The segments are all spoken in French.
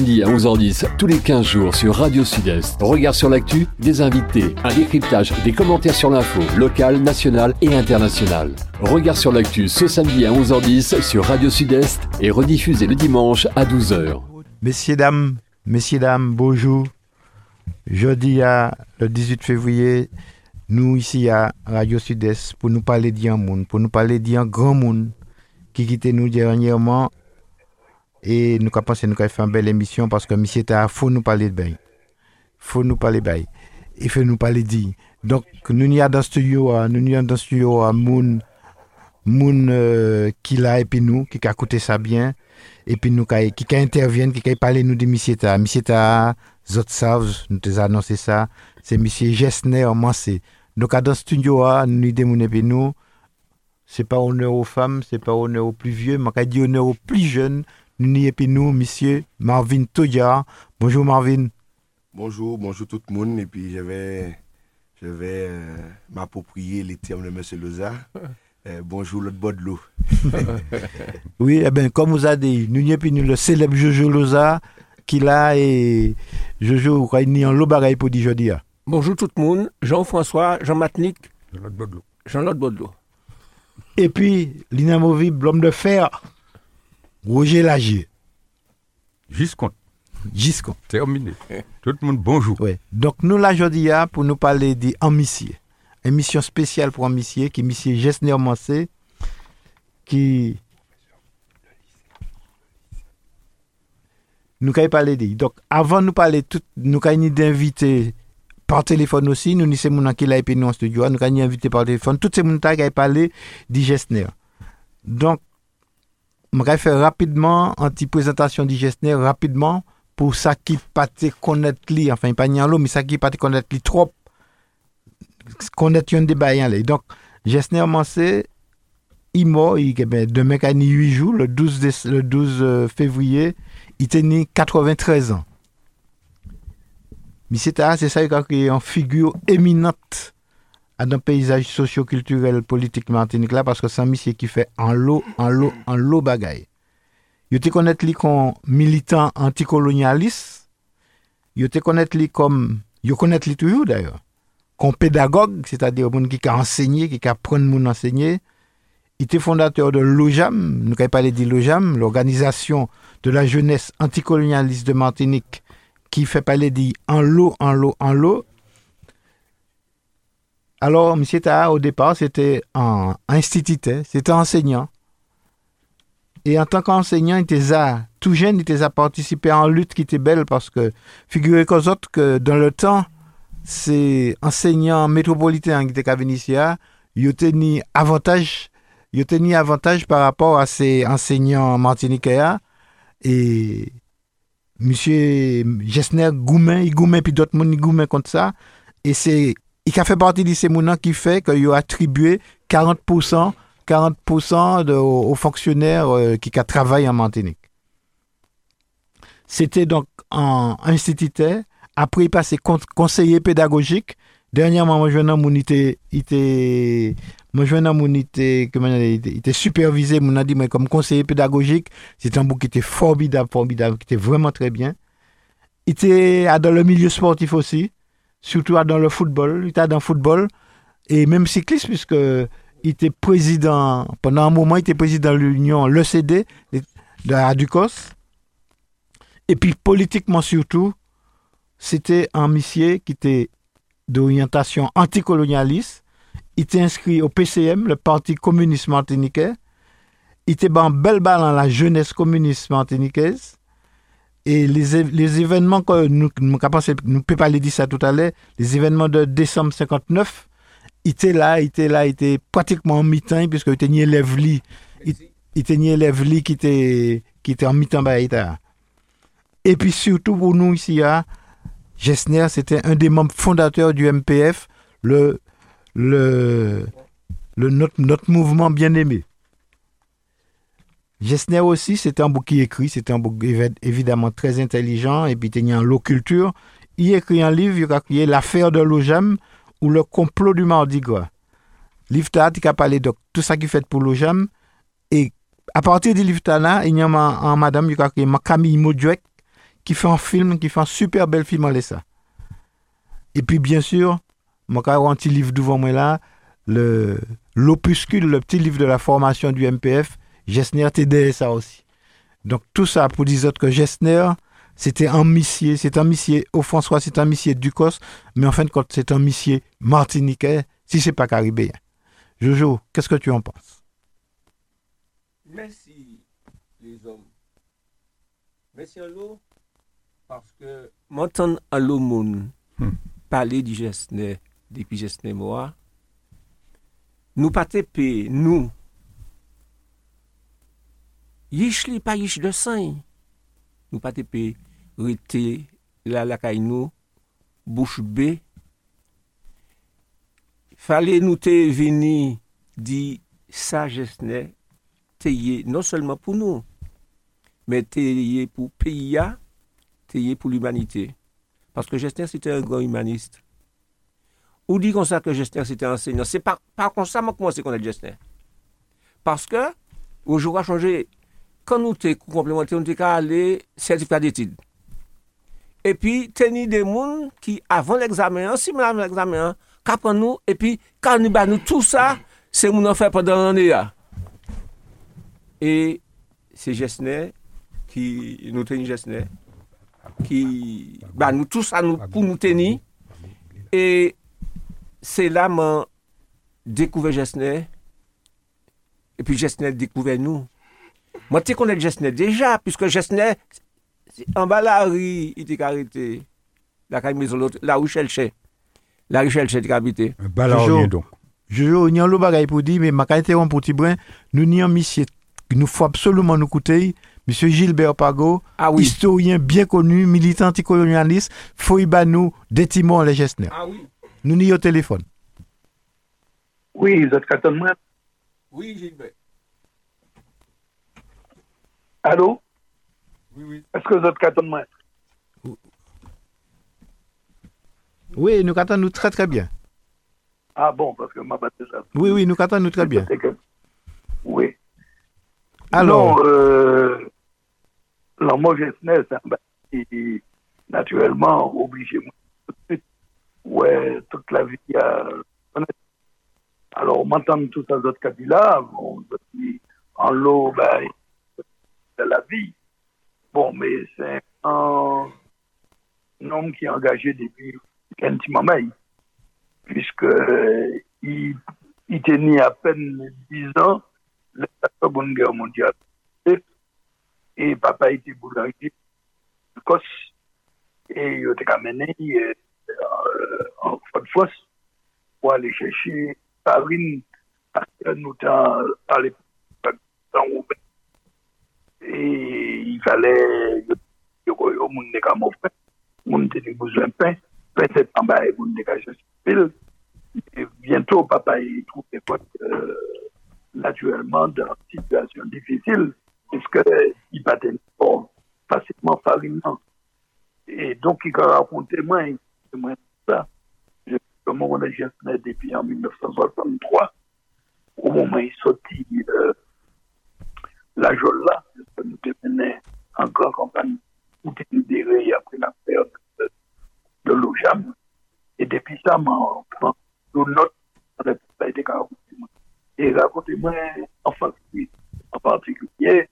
samedi à 11h10, tous les 15 jours sur Radio Sud-Est. Regard sur l'actu, des invités, un décryptage, des commentaires sur l'info, locale, nationale et internationale. Regard sur l'actu ce samedi à 11h10 sur Radio Sud-Est et rediffusé le dimanche à 12h. Messieurs, dames, messieurs, dames, bonjour. Jeudi, à le 18 février, nous ici à Radio Sud-Est pour nous parler d'un monde, pour nous parler d'un grand monde qui quittait nous dernièrement et nous avons pensé nous avons fait une belle émission parce que monsieur il faut nous parler de bail. faut nous parler de bail. Il faut nous parler de Donc, nous a dans le studio, nous n'y a dans le studio à Moon, Moon euh, qui l'a et puis nous, qui a écouté ça bien, et puis nous qui, interviennent, qui parlé nous de monsieur ta. Monsieur ta, zot savent, nous avons annoncé ça, c'est monsieur Gessner, Mansé. Donc, dans le studio, nous n'y démounons et nous, c'est pas honneur aux femmes, c'est pas honneur aux plus vieux, mais dit honneur aux plus jeunes, nous n'y et nous, monsieur Marvin Toya. Bonjour Marvin. Bonjour, bonjour tout le monde. Et puis je vais, je vais euh, m'approprier les termes de monsieur Loza. Euh, bonjour l'autre bord de l'eau. oui, eh bien, comme vous avez dit, nous n'y et nous, le célèbre Jojo Loza, qui là et Jojo, il n'y a un lot pour dire jeudi. Bonjour tout le monde, Jean-François, Jean Matnik, Jean-Claude Baudelot. Et puis, l'inamovible, l'homme de fer, Roger Lagier. Giscon. Giscon. Terminé. Tout le monde, bonjour. Donc, nous, là, aujourd'hui, pour nous parler des Amissiers. Émission spéciale pour Amissiers, qui est Monsieur Gessner Mancé, qui. Nous avons parlé de. Donc, avant de nous parler, tout, nous avons d'inviter par téléphone aussi. Nous, nous sommes qui l'a et nous en studio. Nous avons invité par téléphone. Toutes ces gens qui ont parlé de Gessner. Donc, je vais faire rapidement une petite présentation du Gessner, rapidement, pour ça qui pas connaître enfin, pas l'eau, mais qui pas connaître trop, connaître un débat. Donc, Gessner Mancé, il mort, ben, demain, il 8 jours, le 12, le 12 euh, février, il tenait 93 ans. Mais c'est ça, il a créé une figure éminente dans un paysage socio-culturel politique martinique là parce que c'est un monsieur qui fait en lot, en lot, en lot bagaille. Yo te connaître lui comme militant anticolonialiste. Yo te connaître lui comme yo connaître lui toujours d'ailleurs. Comme pédagogue, c'est-à-dire monde qui a enseigné, qui a appris mon enseigner. Il était fondateur de l'OJAM, nous avons parlé de l'OJAM, l'organisation de la jeunesse anticolonialiste de Martinique, qui fait parler de en lot, en lot, en lot. Alors, M. Taha, au départ, c'était un instituteur, c'était enseignant. Et en tant qu'enseignant, il était tout jeune, il était à participer en lutte qui était belle parce que, figurez vous autres que dans le temps, c'est enseignants métropolitains qui étaient venus ici, ils tenu avantage, ils avantage par rapport à ces enseignants martiniquais et M. Gessner Goumen, il Goumen, puis d'autres monde Goumen contre ça. Et c'est il a fait partie de ces mouvements qui fait qu'il a attribué 40%, 40 aux, fonctionnaires euh, qui ont travaillé en Martinique. C'était donc un instituteur. Après, il passait conseiller pédagogique. Dernièrement, mon était, était, mon était, il était supervisé, mon a mais comme conseiller pédagogique, c'était un bouc qui était formidable, formidable, qui était vraiment très bien. Il était dans le milieu sportif aussi surtout dans le football. Il était dans le football et même cycliste, puisque il était président, pendant un moment, il était président de l'Union, l'ECD, de la Ducos. Et puis politiquement surtout, c'était un monsieur qui était d'orientation anticolonialiste. Il était inscrit au PCM, le Parti communiste martiniquais. Il était en belle balle dans la jeunesse communiste martiniquaise. Et les, les événements que nous, nous, nous pouvons parler de ça tout à l'heure, les événements de décembre 59, il était là, il était là, il était pratiquement en mi-temps, puisque il était ni élève il, était ni élève qui était, qui était en mi-temps. Bah, et puis surtout pour nous ici, à Gessner, c'était un des membres fondateurs du MPF, le, le, notre mouvement bien aimé. Gessner aussi, c'était un bouquin écrit, c'était un bouquin évidemment très intelligent, et puis il a l'eau culture. Il écrit un livre, il a créé L'affaire de l'OJAM ou Le complot du Mardi Gras. Livre il a parlé de tout ça qui fait pour l'OJAM. Et à partir du livre là, il y a un madame qui a Camille Modjouek, qui fait un film, qui fait un super bel film en ça. Et puis, bien sûr, mon un petit livre devant moi là, le, l'opuscule, le petit livre de la formation du MPF, Gessner ça aussi. Donc, tout ça pour dire que Gessner, c'était un missier, c'est un missier, au François, c'est un missier Ducos, mais en fin de compte, c'est un missier martiniquais, si c'est pas caribéen. Jojo, qu'est-ce que tu en penses? Merci, les hommes. Merci à l'eau, parce que m'entendre à l'eau hmm. parler du Gessner, depuis Gessner moi, nous pas nous, yish li pas yish de sang, nous pas rete la la kay nou, bouche bée. Fallait nous te vini di sa jesne teye non seulement pour nous, mais teye pour pays, teye pour l'humanité. Parce que Gessner, c'était un grand humaniste. Ou dit comme ça que Gessner, c'était un enseignant. C'est comme ça, moi, comment c'est qu'on est Gessner. Parce que, au jour a changé, kan nou te kou komplementer, nou te ka ale sertifikat d'etid. Epi, teni de moun ki avan l'examen an, si moun avan l'examen an, kapan nou, epi, kan nou ban nou tout sa, se moun an fè padan an e ya. E, se jesne, ki nou teni jesne, ki ban nou tout sa nou pou nou teni, e, se la man dekouve jesne, epi jesne dekouve nou, Moi, tu connais Gessner déjà, puisque en bas la rue, il était arrêté. La maison, la rue Chelche. La rue Chelche, il habité. Bas la rue, donc. Je joue, n'y a pas pour dire, mais ma qualité en petit brin, nous n'y monsieur, nous faut absolument nous écouter. Monsieur Gilbert Pago, ah oui. historien bien connu, militant anticolonialiste, faut y nous des timons les Gessner. Ah oui. Nous n'y au téléphone. Oui, vous êtes moi? Oui, Gilbert. Allô? Oui, oui. Est-ce que vous êtes de moi Oui, nous attendons nous très très bien. Ah bon, parce que ma ça. Oui, oui, nous attendons nous très bien. Oui. Alors. Non, euh, c'est un bâtiment naturellement obligé tout de suite. Ouais, toute la vie a. Alors, on m'entend tout ça, d'autres cas-là, on dit en l'eau, ben, la vie. Bon, mais c'est un, homme qui est engagé depuis un petit moment, puisque il, il tenait à peine 10 ans la Seconde Guerre mondiale. Et papa était boulanger de Kos. Et il était amené euh, en fois pour aller chercher farine parce que nous à l'époque et il fallait que yo moun ne ka mon pain moun te ni besoin de pain pain c'est en bas et moun ne ka pile et bientôt papa il trouve des fois euh, naturellement dans une situation difficile. Puisque il battait fort facilement farinant et donc il a raconté moi moi ça je, comment on a gestionné depuis en 1963 au moment où il sortit euh, la Jolla, nous devenait en grande campagne pour libéré après la perte de, de l'OJAM. Et depuis ça, nous notes on a été Et racontez-moi en, en particulier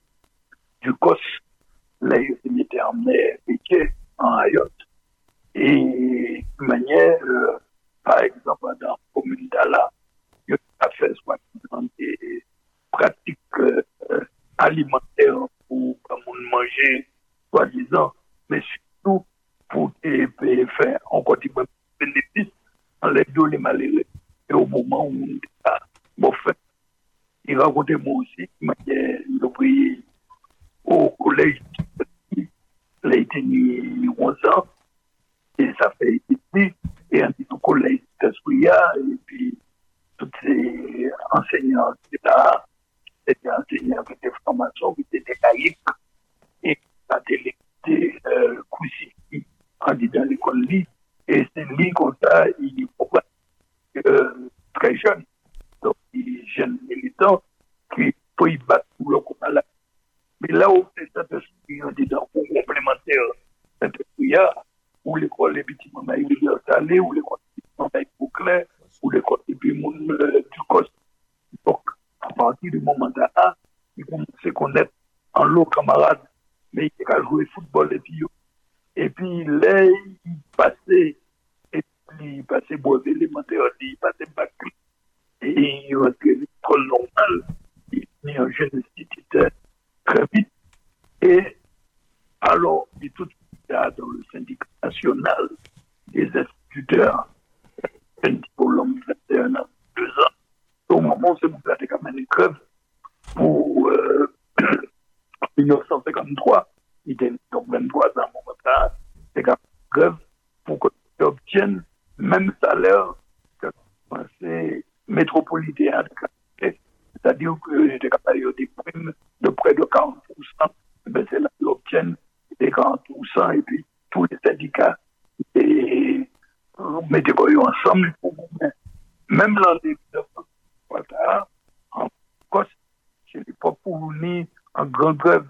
du COS, là, il était emmené piqué en Ayotte. Et de manière, euh, par exemple, dans la commune d'Ala, il a fait soit des pratiques euh, alimentaire pour manger, soi-disant, mais surtout pour faire encore des bénéfices en les deux les malheureux. Et au moment où on a fait, il racontait moi aussi, il m'a dit, au collège, il a été 11 ans, et ça fait ici, et un petit collège d'Espria, et puis tous ces enseignants, etc., c'était enseigné avec des formations qui étaient caïques et la télé était euh, crucifié en disant l'école lit. Et c'est lui comme ça, il est euh, très jeune, donc il est jeune militant qui peut y battre pour le combat là. Mais là où c'est ça, on dit dans complémentaire Maria, ou l'école des petits mamans rivière salée, ou l'école des petits mamans Bouclé, ou l'école des petits euh, du Coste. Donc, à partir du moment là, il commence à connaître en lot camarade, mais il a joué football et puis, et puis là, il passait, et puis il passait brevet élémentaire, il passait bac, et il rentrait à l'école normale, il est un jeune instituteur très vite, et alors, il est tout de suite là dans le syndicat national des instituteurs, un diplôme 21 ans, 2 ans. Au moment où c'est a mené une grève pour euh, en 1953, il était donc 23 ans, mon père, c'est une grève pour qu'il obtienne même salaire que conseil métropolitain. C'est-à-dire que j'étais capable de des primes de près de 40%. Ben, c'est là qu'ils obtiennent des 40% et puis tous les syndicats et euh, quoi, ensemble pour même l'année 1953, en Corse, chez les Papounis, en grande grève,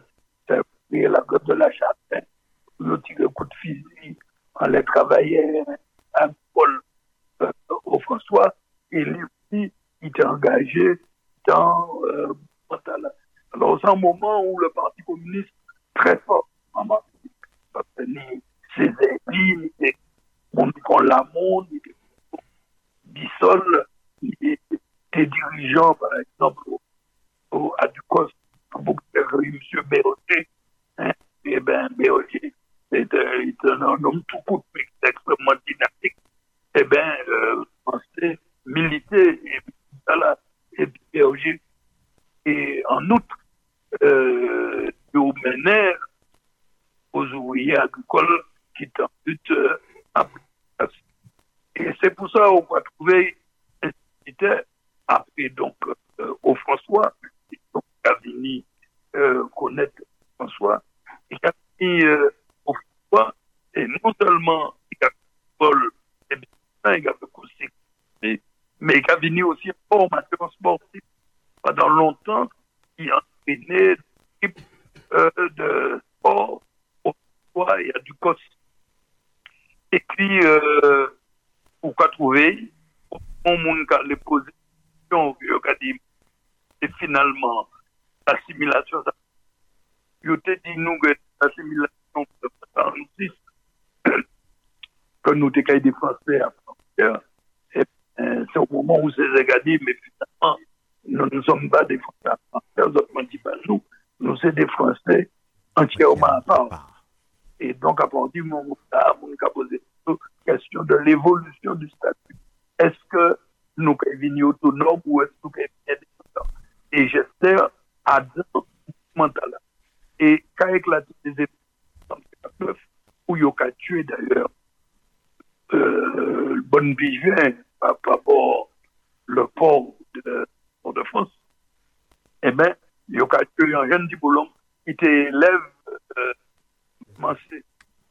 c'est la grève de la chapelle, le tiré coup de fusil, on les travaillait à Paul euh, au François, et lui aussi, il était engagé dans euh. Alors, c'est un moment où le Parti communiste, très fort, ni ses ennemis, on prend la ni des dirigeants, par exemple, à Ducos, M. Béroté, hein, et bien, Béroté, c'est un, un, homme tout court, extrêmement dynamique, et bien, euh, français, militaire, et voilà, et Béroté, et en outre, euh, menait aux ouvriers agricoles qui en but euh. Et c'est pour ça qu'on va trouver instituteur après donc euh, au François, donc Cavini euh, connaître François, et Cavini euh, au François, et non seulement il a Paul, et bien, il a aussi, mais Cavini aussi en formation sportive pendant longtemps, il a entraîné l'équipe euh, de sport au François et à Ducos. Et puis, euh, pour quoi trouver, monde qui a les positions, il a dit, et finalement, l'assimilation, il a dit nous que l'assimilation de 1946, que nous étions des Français à frontière, c'est au moment où c'est dit, mais finalement, nous ne sommes pas des Français à frontière, autrement dit pas nous, nous sommes des Français entièrement à part. Et donc, à partir du moment où on a posé la question de l'évolution du statut, est-ce que nou ke vini otonom ou es nou ke vini otonom. E jeste adan mentala. E ka eklate de zepi ou yo ka tue d'ayor euh, bon bijen pa pabor le port de, eh euh, de France e ben yo ka tue yon jen di boulon ki te eleve manse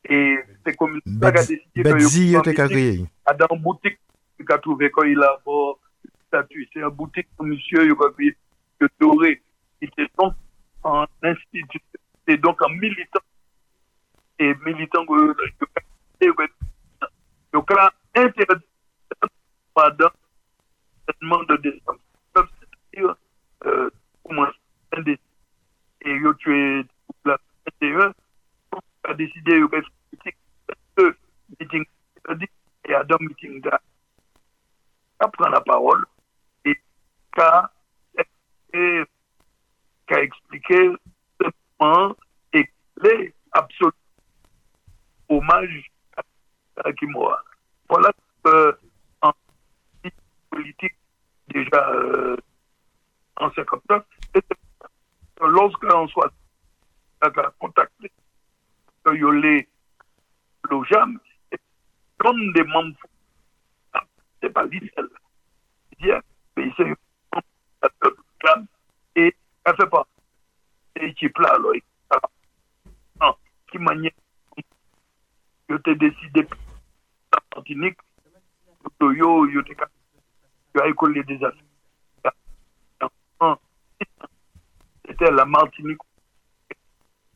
e se komine sa ka deside adan boutik ki ka touve kon il avon boutique que monsieur il a payé de doré. Il était donc en institut, et donc en militant. Et militant, il a interdit pendant traitement de décembre. C'est-à-dire, euh, comment et il a tué la 21 a décidé de faire meeting et à deux meetings là, à prendre la parole et qu'a qu'a expliqué simplement et les absolument hommage à Kimura. Voilà euh, en politique déjà euh, en 59, lorsqu'on soit contacté Yolé Lojam, comme des membres, c'est pas l'Israël. Mais c'est un et elle fait pas. Et qui plat, alors, qui manière, je t'ai décidé, la Martinique, yo, yo, yo, t'es tu as écolé des affaires. C'était la Martinique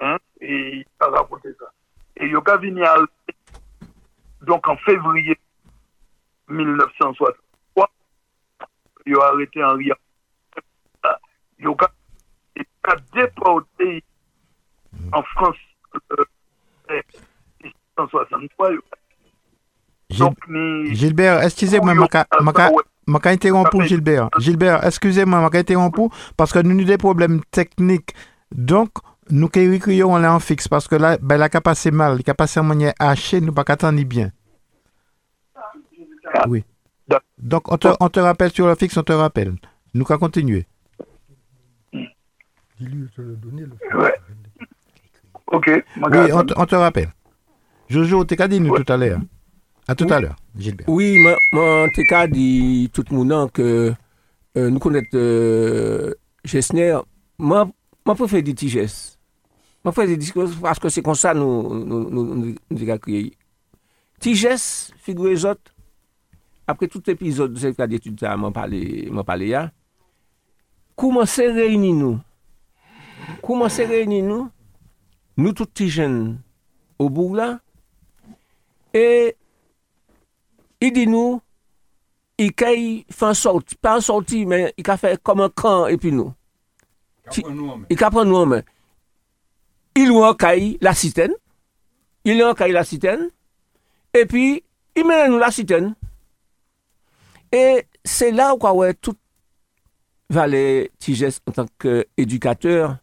hein, et il a raconté ça. Et il a venu à donc en février 1963, ils ont arrêté Henri. Ils ont déporté en France euh, en 1963. Gil- Donc, ni- Gilbert, excusez-moi, maka, maka interrompu, Gilbert. Gilbert, excusez-moi, maka interrompu, parce que nous avons des problèmes techniques. Donc, nous est en fixe, parce que là, ben, la a passé mal, il a passé en manière hachée, nous pas qu'attendre bien. Oui. Donc, on te, on te rappelle sur le fixe, on te rappelle. Nous qu'à continuer. Dis-lui, je te le donner, le Ouais. Ok. Oui, on te, on te rappelle. Jojo, t'es qu'à dit nous tout à l'heure. À tout à l'heure, Gilbert. Oui, moi, tout cas, dit tout le monde que euh, nous connaissons euh, Gessner. Moi, moi, je préfère dire Tiges. Moi, je préfère dire parce que c'est comme ça nous nous nous, nous, nous. Tiges, figurez autres, apre tout epizod de sertifikat d'étude sa mwen pale ya, kouman se reyni nou? Kouman se reyni nou? Nou tout ti jen ou bou la, e i di nou, i kay fan sorti, pan sorti, men i ka fè koman kan epi nou. I ka pran nou anmen. Il ou an kay la siten, il ou an kay la siten, epi i men nou la siten, Et c'est là où ouais, tout Valet Tigès en tant qu'éducateur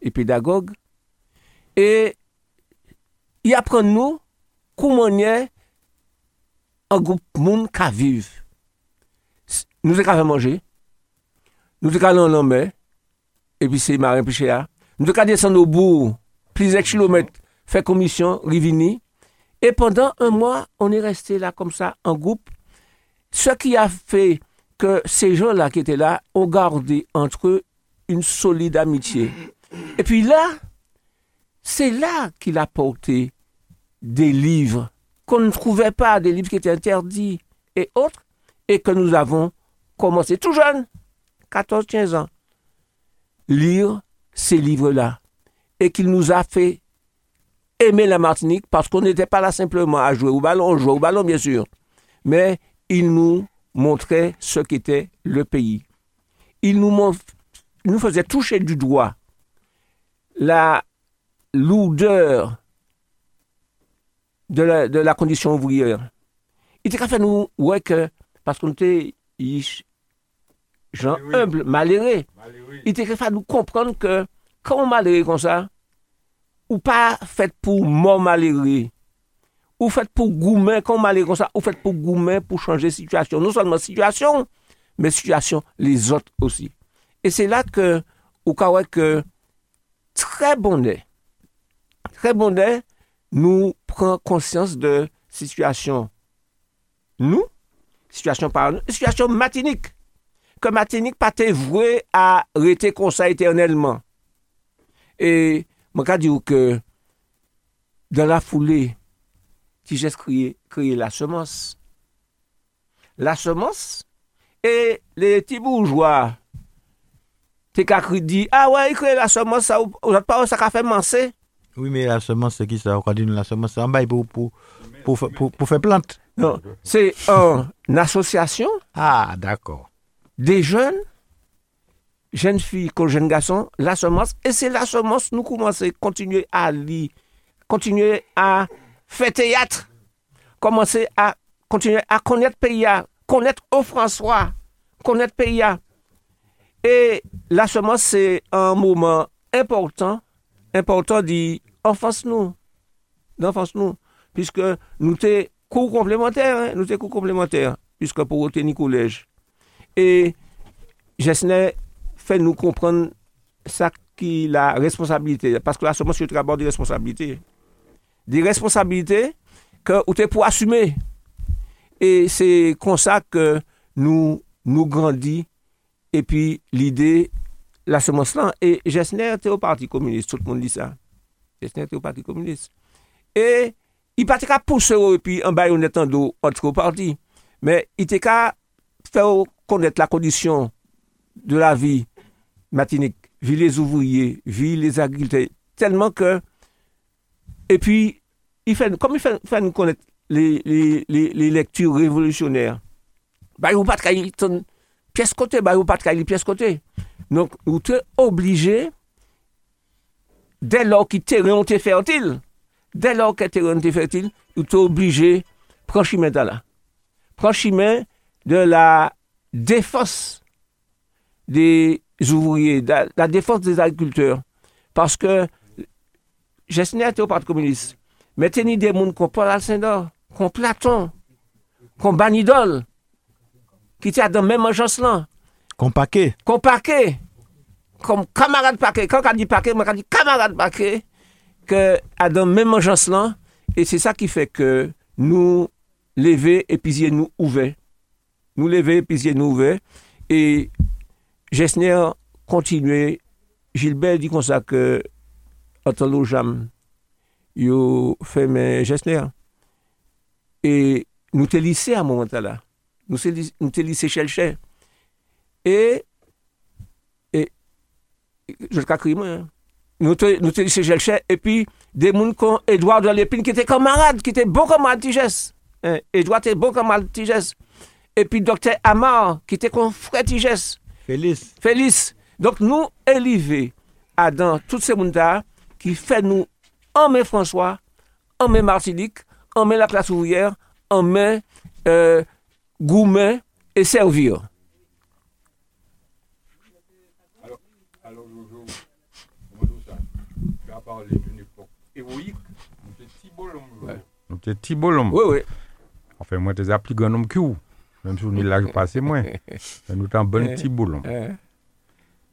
et pédagogue. Et il apprend nous comment est un groupe monde qui vivre. Nous avons manger, nous avons aller en et puis c'est marin pêcher. Nous avons descendre au bout, plusieurs kilomètres, faire commission, rivini. Et pendant un mois, on est resté là comme ça, en groupe. Ce qui a fait que ces gens-là qui étaient là ont gardé entre eux une solide amitié. Et puis là, c'est là qu'il a porté des livres qu'on ne trouvait pas, des livres qui étaient interdits et autres, et que nous avons commencé tout jeune, 14-15 ans, lire ces livres-là. Et qu'il nous a fait aimer la Martinique parce qu'on n'était pas là simplement à jouer au ballon, on jouait au ballon bien sûr, mais il nous montrait ce qu'était le pays. Il nous, mon- il nous faisait toucher du doigt la lourdeur de la, de la condition ouvrière. Il était qu'à faire nous, ouais, que, parce qu'on était gens Oui, oui. humbles, malheureux. Il était qu'à faire nous comprendre que quand on malheureux comme ça, ou pas fait pour mort malheureux, ou fait pour goumen, quand malheureux comme ça, ou fait pour goumen pour changer situation. Non seulement situation, mais situation les autres aussi. Et c'est là que, au cas que, très bon très bon nous prend conscience de situation nous, situation par nous, situation matinique. Que matinique pas été voué à rester comme ça éternellement. Et moi, je dire que dans la foulée, si j'ai créé, créé la semence, la semence, et les petits bourgeois, t'es qu'à dit, ah ouais, il crée la semence, ça, ou- ou pas, ça a fait mancer. Oui, mais la semence, c'est qui ça? On dit la semence, c'est en bail pour, pour, pour, fa- pour, pour faire plante. Non, c'est une association Ah, d'accord. des jeunes, jeunes filles jeunes garçons, la semence, et c'est la semence, nous commençons à continuer à lire, continuer à faire théâtre, commencer à continuer à connaître pays, connaître au François, connaître pays. Et la semence, c'est un moment important, important d'enfance nous, d'enfance nous, puisque nous sommes cours complémentaires, hein, nous sommes cours complémentaires, puisque pour obtenir collège. Et Gessner fait nous comprendre ça qui la responsabilité. Parce que la semence, c'est d'abord des responsabilités. Des di responsabilite ke ou te pou asume. E se konsa ke nou, nou grandi epi l'ide la semons lan. E Jesner te ou parti komunist, tout moun di sa. Jesner te ou parti komunist. E i pati ka pousse ou epi an bayon netan do otro parti. Men ite ka fè ou konet la kondisyon de la vi matinik, vi les ouvriye, vi les agrilte, telman ke epi il fait, comme il fait, nous connaître les, lectures révolutionnaires. Bah, ou pas de cahier, ton pièce côté, bah, pas de cahier, pièce côté. Donc, vous êtes obligé, dès lors que terrain est fertile, dès lors que terrain est fertile, vous êtes obligé de prendre chemin de là. Prendre chemin de la défense des ouvriers, de la, la défense des agriculteurs. Parce que, Gessner était au Parti communiste. Meten ide moun kon Paul Alcindor, kon Platon, kon Banidol, ki te adan men manjans lan. Kon Pake. Kon Pake. Kon kamarade Pake. Kon ka di Pake, mwen ka di kamarade Pake, ke adan men manjans lan, e se sa ki fe ke nou leve epizye nou ouve. Nou leve epizye nou ouve, e jesne an kontinue, Gilbert di kon sa ke, an ton lo jam, yo fait mes Gessner. Et nous te lycée à un moment là. Nous te ly- nous te. Et, et, je le crie moi. hein. Nous te, nous te le chef. Et puis, des gens comme Edouard de Lépine qui était camarade, qui était bon camarade Tigès. Hein, Edouard était bon camarade Tigès. Et puis, docteur Amar, qui était comme frère Tigès. Félix. Félix. Donc, nous élevés à dans tous ces mondes qui fait nous en mai François, en mai Martinique, en mai la classe ouvrière, en mai euh, Goumet et Servir. Alors, Jojo, comment ça Tu as parlé d'une époque héroïque. Petits bonhommes. Nous étions petits bonhommes. Oui, oui. Enfin, moi, tu es plus grand homme que vous. Même si on est là, je passe moins. Mais nous sommes un bon. Euh,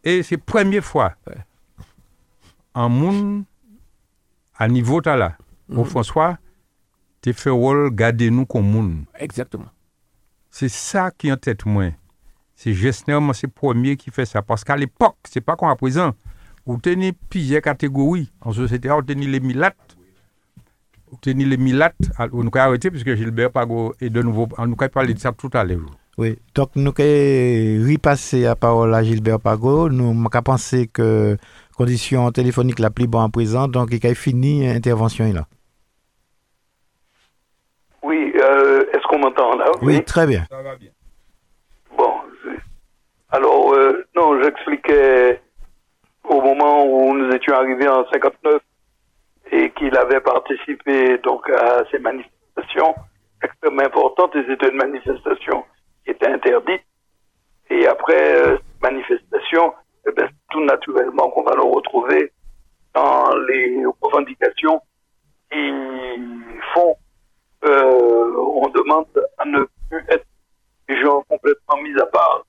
Et c'est la première fois, Ouais. en monde, à niveau t'as là, au François, tu fait rôle garder nous comme monde. exactement. C'est ça qui est en tête, moi. C'est Gessner, moi, c'est le premier qui fait ça. Parce qu'à l'époque, c'est pas comme à présent, où tenez plusieurs catégories. En société, on tenait les milates. On tenait les milates. On nous a arrêté, puisque Gilbert Pago est de nouveau. On nous a parlé de ça tout à l'heure. Oui, donc nous avons repasser la parole à Gilbert Pago. Nous avons pensé que condition téléphonique la plus bonne en présent, donc il a fini l'intervention là. Oui, euh, est-ce qu'on m'entend là? Oui, très bien. Ça va bien. Bon, alors, euh, non, j'expliquais au moment où nous étions arrivés en 59 et qu'il avait participé donc à ces manifestations extrêmement importantes et c'était une manifestation qui était interdite. Et après euh, cette manifestation, eh ben, tout naturellement qu'on va le retrouver dans les revendications qui font, euh, on demande à ne plus être des gens complètement mis à part,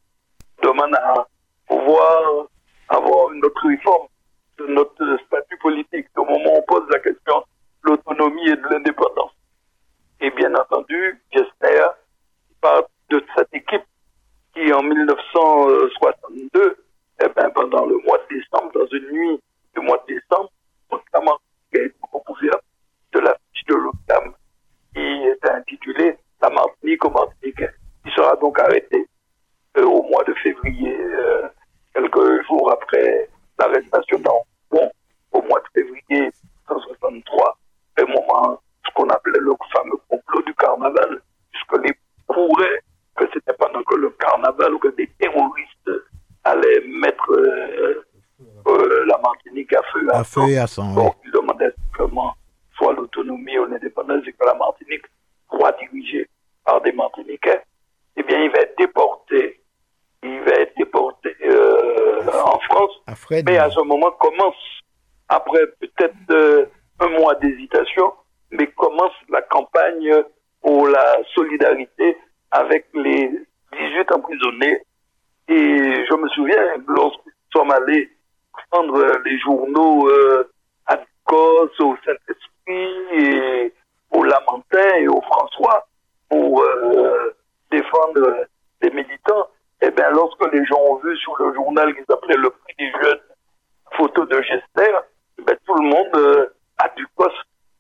demande à pouvoir avoir une autre réforme de notre statut politique au moment où on pose la question de l'autonomie et de l'indépendance. Et bien entendu, Gessner part de cette équipe qui, en 1962, eh ben, pendant le mois de décembre, dans une nuit du mois de décembre, notamment, été composée de la fiche de l'OCAM qui était intitulée La Martinique aux Martiniquais, qui sera donc arrêté euh, au mois de février, euh, quelques jours après l'arrestation d'Angon, au mois de février 1963, le moment, ce qu'on appelait le fameux complot du carnaval, puisque les pourraient que c'était pendant que le carnaval ou que des terroristes allaient mettre euh, euh, la Martinique à feu À feu et à sang, oui. Donc, il demandait simplement soit l'autonomie ou l'indépendance et que la Martinique soit dirigée par des Martiniquais. Eh bien, il va être déporté. Il va être déporté euh, en France. À Fred. Mais à ce moment commence, après peut-être euh, un mois d'hésitation, mais commence la campagne pour la solidarité avec les 18 emprisonnés. Et je me souviens, lorsque nous sommes allés prendre les journaux euh, à Ducos, au Saint-Esprit, et au Lamentin et au François pour euh, défendre les militants, eh bien, lorsque les gens ont vu sur le journal qu'ils appelaient le prix des jeunes, photo de Gester, eh ben, tout le monde euh, à Ducos,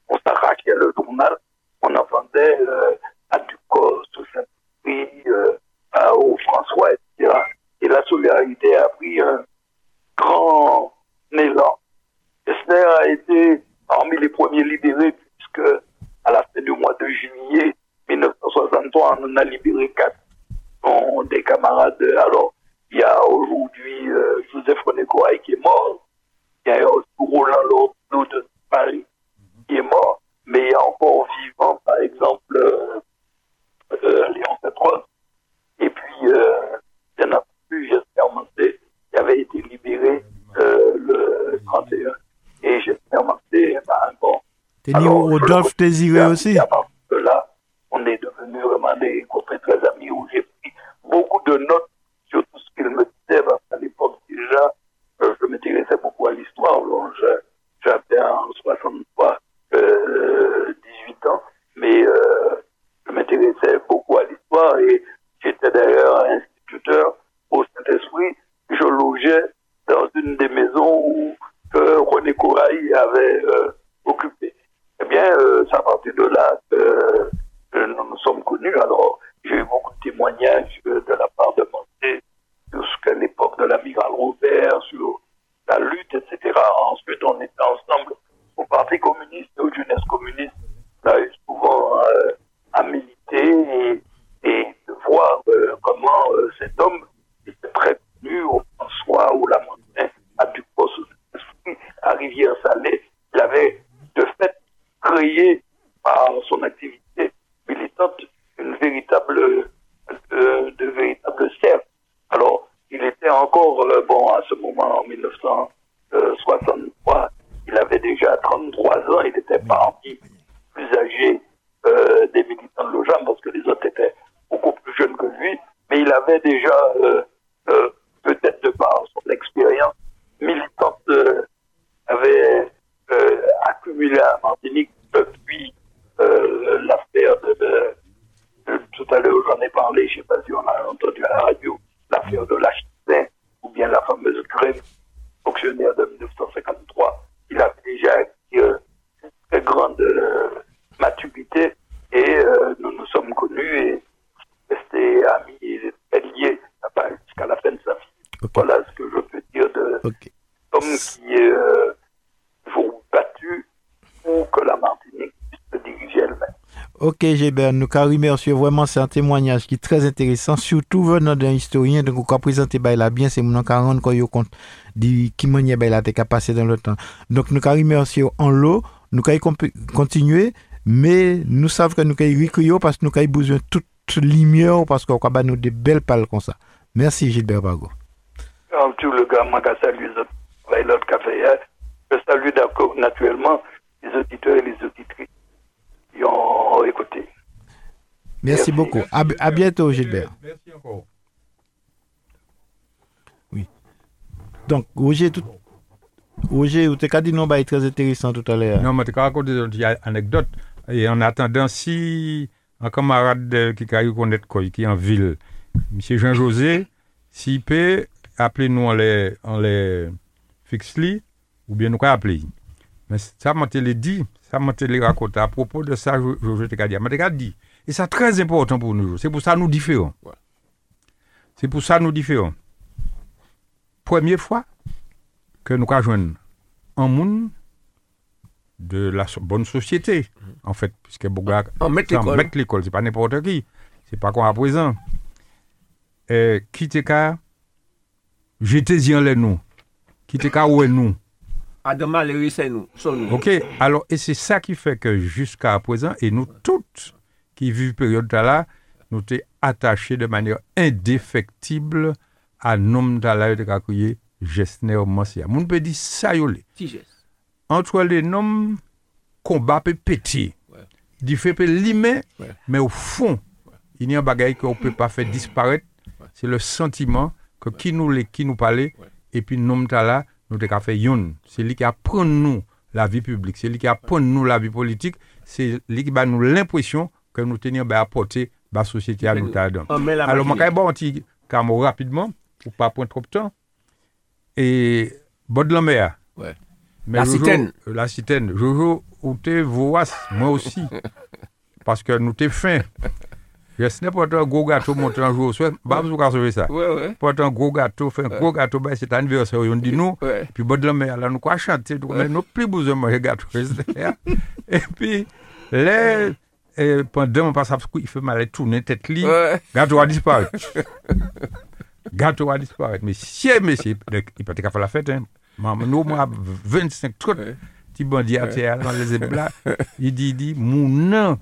on s'arrachait le journal, on entendait euh, à Ducos, au Saint-Esprit, euh, à- au François, etc. Et la solidarité a pris un grand élan. Gessner a été parmi les premiers libérés puisque à la fin du mois de juillet, soir, on en a libéré quatre dont des camarades. Alors, il y a aujourd'hui euh, Joseph René Corail qui est mort. Il y a aussi Roland Lourdeau de Paris qui est mort. Mais il y a encore vivant, par exemple, euh, euh, Léon Petros. Et puis, euh, il y en a plus, j'espère, Mancé, qui avait été libéré euh, le 31. Et j'espère, Mancé, ben, bon, T'es dit alors, Désiré aussi. Ok, Gébert, nous avons remercier vraiment, c'est un témoignage qui est très intéressant, surtout venant d'un historien, donc on a présenté là bien, c'est mon 40 quand yo compte di qui manière là t'es passé dans le temps. Donc nous avons remercier en l'eau, nous avons continuer, mais nous savons que nous avons recueillir parce que nous avons besoin de toute lumière parce qu'on a nous des belles pales comme ça. Merci Gilbert Bago. Tout le gars, moi, je salue les autres, café. hein. Je salue naturellement les auditeurs et les qui ont écouté. Merci Merci. beaucoup. À, à bientôt Gilbert. Merci encore. Donc Roger, tout... Roger, tu as dit non, bah, il est très intéressant tout à l'heure. Non, mais tu as raconté une anecdote. Et en attendant, si un camarade qui a connaître quoi, qui est en ville, M. Jean-José, s'il peut, appelez-nous en les, en les fixe li, ou bien nous pouvons appeler. Mais ça, m'a dit, ça m'a raconté. À propos de ça, je, je, je te dit. Dit. Et c'est très important pour nous. C'est pour ça que nous différons. Ouais. C'est pour ça que nous différons. Première fois que nous joué un monde de la so- bonne société, en fait, puisque Boga, En mettre ça, l'école. mettre l'école, c'est pas n'importe qui. C'est pas comme à présent. Et qui te ka, j'étais les nous. Qui te ka ouais nous. Adama le risen nou, son nou. Ok, alors, et c'est ça qui fait que jusqu'à présent, et nous toutes qui vivent période là, nous t'es attachés de manière indéfectible à nom d'Allah de Kakouye, Jesner Monsia. Moun peut dire ça yolé. Entre les noms, combat peut péter. Di fè pe limè, mè ou fon, inè an bagay ki ou pè pa fè disparèt, se le sentiman ki nou lè, ki nou palè, epi noum ta la, nous avons fait yon. C'est lui qui apprend nous la vie publique, c'est lui qui apprend nous la vie politique, c'est lui qui a nous l'impression que nous tenions à apporter la société à nous la Alors, je vais bon un petit camo rapidement, pour pas prendre trop de temps. Et Baudelaire. Ouais. Mais La Jojo- citaine. euh, La citaine. Jojo, ou t'es voix, moi aussi. Parce que nous t'es faim. Je ce n'est pas un gros gâteau monté un jour au soir. Bah, vous avez ça. Ouais, ouais. Pas un gros gâteau, fait un gros gâteau, bah, c'est anniversaire, on dit nous. Puis Baudelaire, là, nous quoi chanter, mais nous plus besoin de manger gâteau. Et puis, les, pendant mon passage, il fait mal tourner tête li. Gâteau a disparu. Gâteau a disparu. Mais si, monsieur, il peut être faire la fête, hein. Nous, moi, 25, 30 Ouais. petits bandits à terre dans les éblas. Il dit, il dit, mon nom,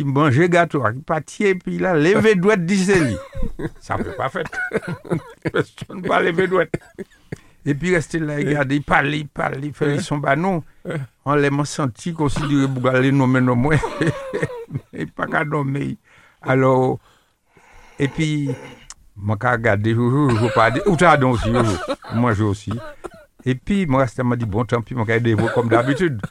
qui mangeait gâteau, qui pâtier, puis a levé douette d'Iseli. Ça peut pas faire. Va lever douette. Et puis rester là, il regarde, il parle, il parle, il fait son banon. On l'a senti considéré pour aller nommer non moins. Mais pas qu'à nommer. Alors, et puis, moi, regarder, je joue, je pas. Ou t'as donc aussi, je. Moi, je aussi. Et puis, moi, c'était m'a dit, bon, tant pis, moi, des comme d'habitude.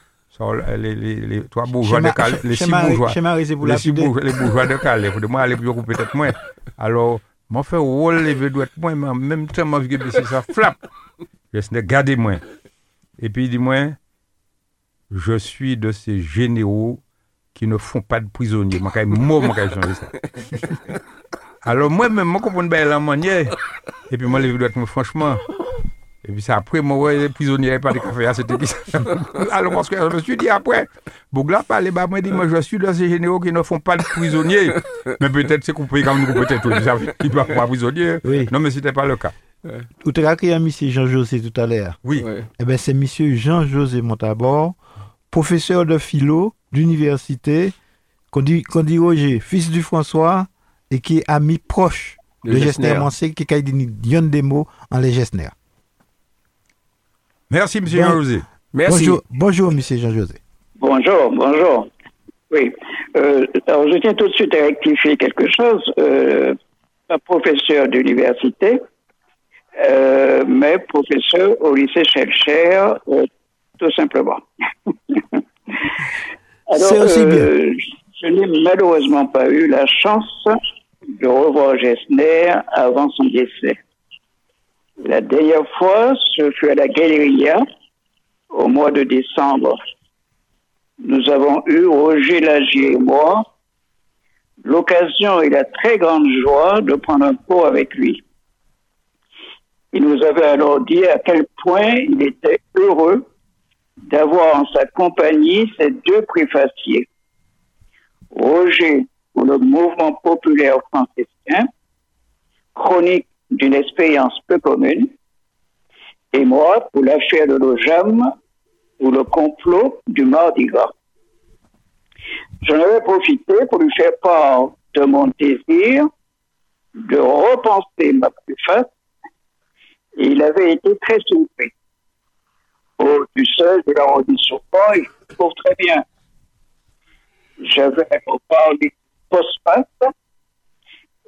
Les, les, les trois bourgeois de Calais, les six bourgeois. pour les six bourgeois, les bourgeois de Calais. De moi aller peut-être moins. Alors, moi, fait relever doit être moins, mais en même temps, moi, je baisser ça, flap. Je dis, gardez-moi. Et puis, il dit, moi, je suis de ces généraux qui ne font pas de prisonniers. Moi, quand mot, moi, changer ça. Alors, moi-même, moi, je comprends bien la manière. Et puis, moi, les doigts, moi, franchement. Et puis, c'est après, moi, les prisonniers, pas de café, ah, c'était qui ça? Alors, parce que je me suis dit après, Bougla parle, bah, moi, dit, moi, je suis de ces généraux qui ne font pas de prisonniers. mais peut-être, c'est coupé comme nous, peut-être, ils ne font pas prisonniers. Oui. Non, mais ce n'était pas le cas. Ou tu as créé un monsieur Jean-José tout à l'heure? Oui. Eh ben, c'est monsieur Jean-José Montabor, professeur de philo d'université, qu'on dit, qu'on dit Roger, fils du François, et qui est ami proche De de Gessner qui a dit yon des mots en les Gessner. Merci, monsieur Bon. José. Merci. Bonjour, bonjour, monsieur Jean-José. Bonjour, bonjour. Oui. Euh, alors, je tiens tout de suite à rectifier quelque chose. Euh, pas professeur d'université, euh, mais professeur au lycée Schellcher, euh, tout simplement. alors, C'est aussi euh, je n'ai malheureusement pas eu la chance de revoir Gessner avant son décès. La dernière fois, ce fut à la Galeria, au mois de décembre nous avons eu, Roger Lagier et moi, l'occasion et la très grande joie de prendre un pot avec lui. Il nous avait alors dit à quel point il était heureux d'avoir en sa compagnie ces deux préfaciers. Roger pour le mouvement populaire franciscain, chronique d'une expérience peu commune, et moi pour l'affaire de l'OJAM ou le complot du Mardi Gras. J'en avais profité pour lui faire part de mon désir de repenser ma préface et il avait été très surpris. Au du seuil de l'arrondissement, il trouve très bien. J'avais parlé postface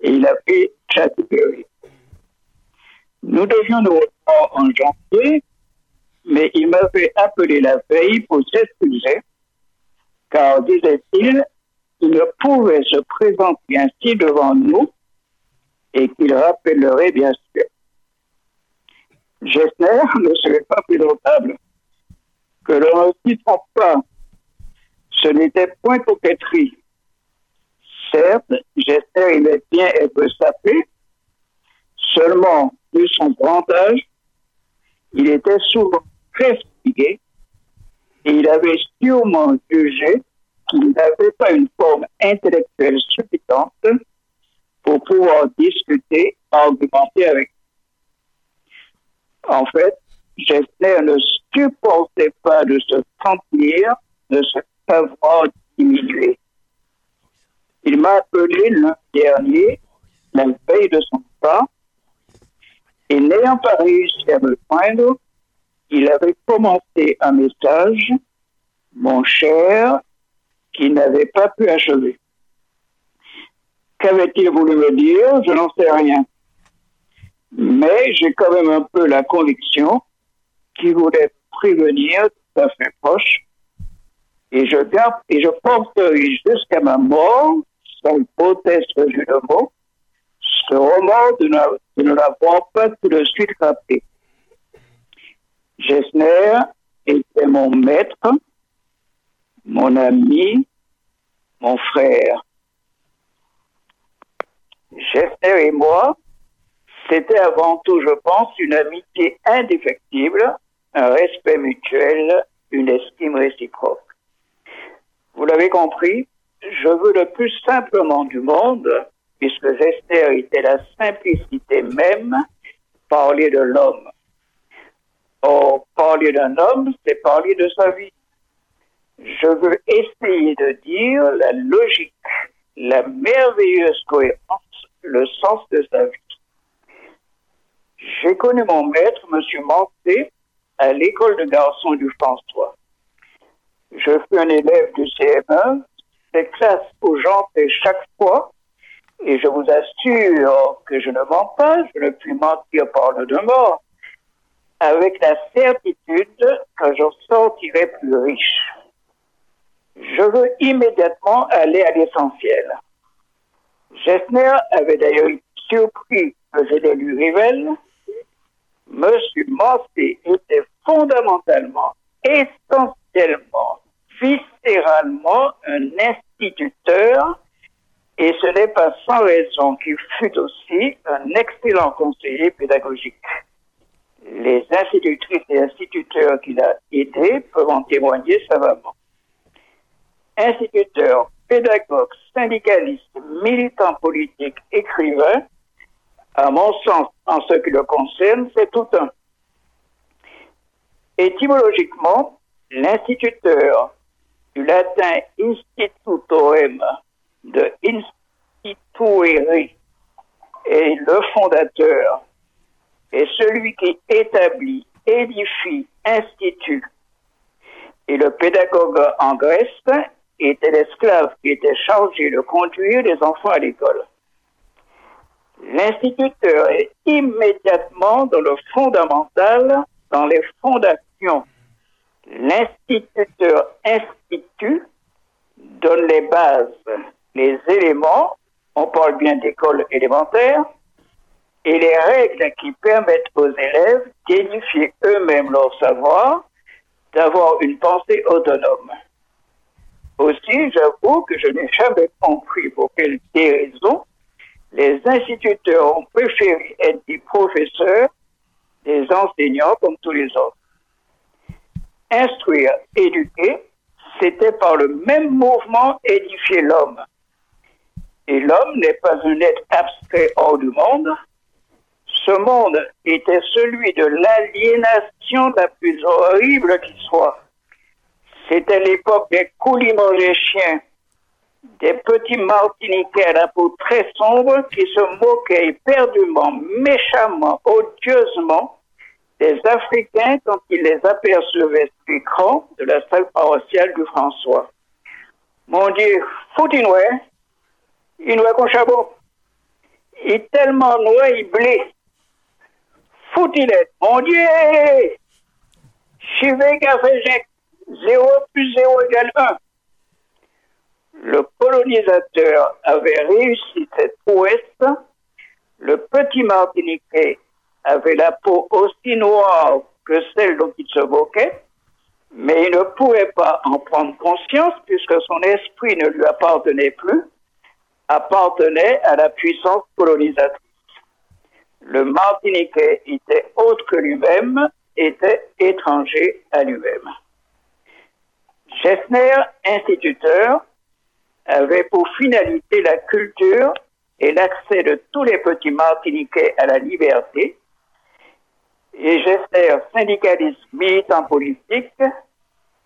et il avait catégorie. Nous devions nous revoir en janvier mais il m'avait appelé la veille pour s'excuser, car, disait-il, il ne pouvait se présenter ainsi devant nous et qu'il rappellerait bien sûr. Gessner ne serait pas plus notable que l'on ne s'y trompe pas. Ce n'était point coquetterie. Certes, Gessner aimait bien être sapé, seulement, vu son grand âge, il était souvent très fatigué et il avait sûrement jugé qu'il n'avait pas une forme intellectuelle suffisante pour pouvoir discuter, argumenter avec. En fait, Gessner ne supportait pas de se sentir, de se savoir diminuer. Il m'a appelé l'an dernier, la veille de son et n'ayant pas réussi à me joindre, il avait commencé un message, mon cher, qui n'avait pas pu achever. Qu'avait-il voulu me dire? Je n'en sais rien. Mais j'ai quand même un peu la conviction qu'il voulait prévenir tout à fait proche. Et je garde, et je porterai jusqu'à ma mort, sans hypothèse je le mot, ce remords de, ne l'avoir pas tout de suite rappelé. Gessner était mon maître, mon ami, mon frère. Gessner et moi, c'était avant tout, je pense, une amitié indéfectible, un respect mutuel, une estime réciproque. Vous l'avez compris, je veux le plus simplement du monde, puisque Gester était la simplicité même, parler de l'homme. Or, parler d'un homme, c'est parler de sa vie. Je veux essayer de dire la logique, la merveilleuse cohérence, le sens de sa vie. J'ai connu mon maître, M. Manté, à l'école de garçons du François. Je fus un élève du CM1, ces classes où j'entrais chaque fois, et je vous assure que je ne mens pas, je ne puis mentir par le de mort, avec la certitude que j'en sortirai plus riche. Je veux immédiatement aller à l'essentiel. Gessner avait d'ailleurs surpris que j'ai lu Rivel. Monsieur Massé était fondamentalement, essentiellement, viscéralement un instituteur et ce n'est pas sans raison qu'il fut aussi un excellent conseiller pédagogique. Les institutrices et instituteurs qu'il a aidés peuvent en témoigner savamment. Instituteur, pédagogue, syndicaliste, militant politique, écrivain, à mon sens, en ce qui le concerne, c'est tout un. Étymologiquement, l'instituteur du latin institutorem de instituere est le fondateur et celui qui établit, édifie, institue. Et le pédagogue en Grèce était l'esclave qui était chargé de conduire les enfants à l'école. L'instituteur est immédiatement dans le fondamental, dans les fondations. L'instituteur institue, donne les bases, les éléments, on parle bien d'école élémentaire, et les règles qui permettent aux élèves d'édifier eux-mêmes leur savoir, d'avoir une pensée autonome. Aussi, j'avoue que je n'ai jamais compris pour quelle raison les instituteurs ont préféré être des professeurs, des enseignants comme tous les autres. Instruire, éduquer, c'était par le même mouvement édifier l'homme. Et l'homme n'est pas un être abstrait hors du monde. Ce monde était celui de l'aliénation la plus horrible qui soit. C'était l'époque des chiens, des petits Martiniquais à la peau très sombre qui se moquaient éperdument, méchamment, odieusement des Africains quand ils les apercevaient sur l'écran de la salle paroissiale du François. Mon Dieu, foutinois, il noie qu'on chabot. Il est tellement noir, il blé. Foutinette, mon Dieu! Chivé café 0 plus 0 égale 1. Le colonisateur avait réussi cette prouesse. Le petit Martiniquais avait la peau aussi noire que celle dont il se moquait, mais il ne pouvait pas en prendre conscience puisque son esprit ne lui appartenait plus, appartenait à la puissance colonisatrice. Le Martiniquais était autre que lui-même, était étranger à lui-même. Gessner, instituteur, avait pour finalité la culture et l'accès de tous les petits Martiniquais à la liberté, et j'espère syndicaliste militant politique,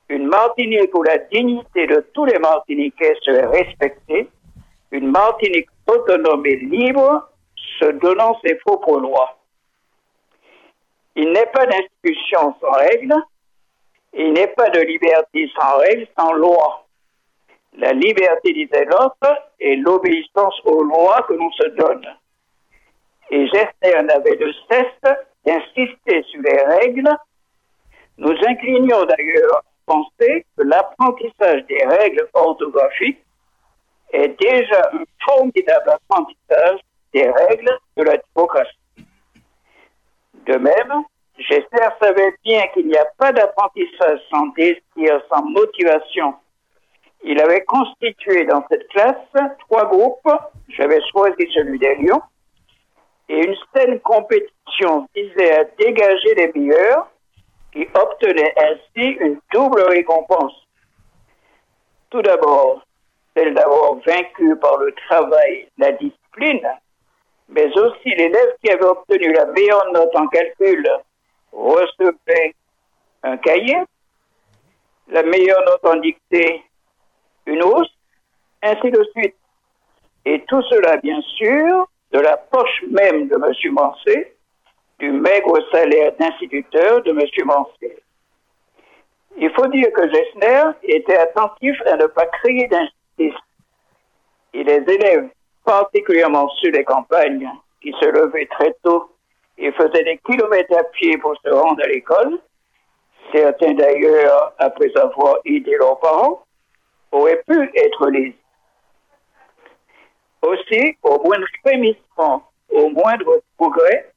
une Martinique où la dignité de tous les Martiniquais serait respectée, une Martinique autonome et libre, se donnant ses propres lois. Il n'est pas d'institution sans règles, il n'est pas de liberté sans règles, sans loi. La liberté, disait l'autre, est l'obéissance aux lois que l'on se donne. Et j'espère n'avait de cesse d'insister sur les règles, nous inclinions d'ailleurs à penser que l'apprentissage des règles orthographiques est déjà un formidable apprentissage des règles de la démocratie. De même, j'espère savait bien qu'il n'y a pas d'apprentissage sans désir, sans motivation. Il avait constitué dans cette classe trois groupes. J'avais choisi celui des Lions et une saine compétition visait à dégager les meilleurs qui obtenaient ainsi une double récompense. Tout d'abord, celle d'avoir vaincu par le travail la discipline, mais aussi l'élève qui avait obtenu la meilleure note en calcul recevait un cahier, la meilleure note en dictée, une hausse, ainsi de suite. Et tout cela, bien sûr, de la poche même de M. Mancé, du maigre salaire d'instituteur de M. Mancé. Il faut dire que Gessner était attentif à ne pas créer Et les élèves, particulièrement ceux des campagnes, qui se levaient très tôt et faisaient des kilomètres à pied pour se rendre à l'école, certains d'ailleurs, après avoir aidé leurs parents, auraient pu être lésés. Aussi, au moindre frémissement, au moindre progrès,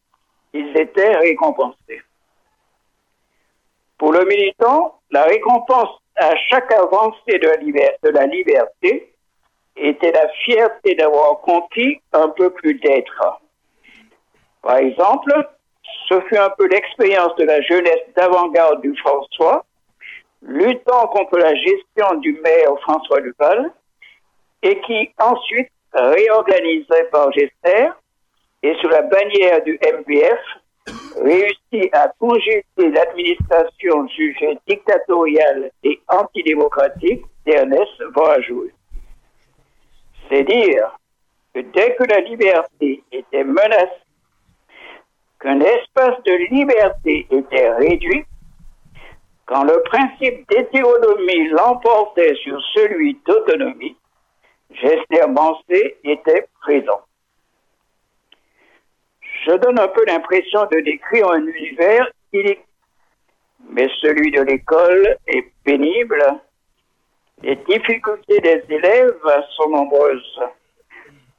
ils étaient récompensés. Pour le militant, la récompense à chaque avancée de la, liberté était la fierté d'avoir conquis un peu plus d'être. Par exemple, ce fut un peu l'expérience de la jeunesse d'avant-garde du François, luttant contre la gestion du maire François Duval, et qui ensuite, réorganisé par Gester, et sous la bannière du MPF, réussit à conjuguer l'administration jugée dictatoriale et antidémocratique d'Ernest Varajou. C'est dire que dès que la liberté était menacée, qu'un espace de liberté était réduit, quand le principe d'hétéronomie l'emportait sur celui d'autonomie, Gessner Mancé était présent. Je donne un peu l'impression de décrire un univers mais celui de l'école est pénible. Les difficultés des élèves sont nombreuses.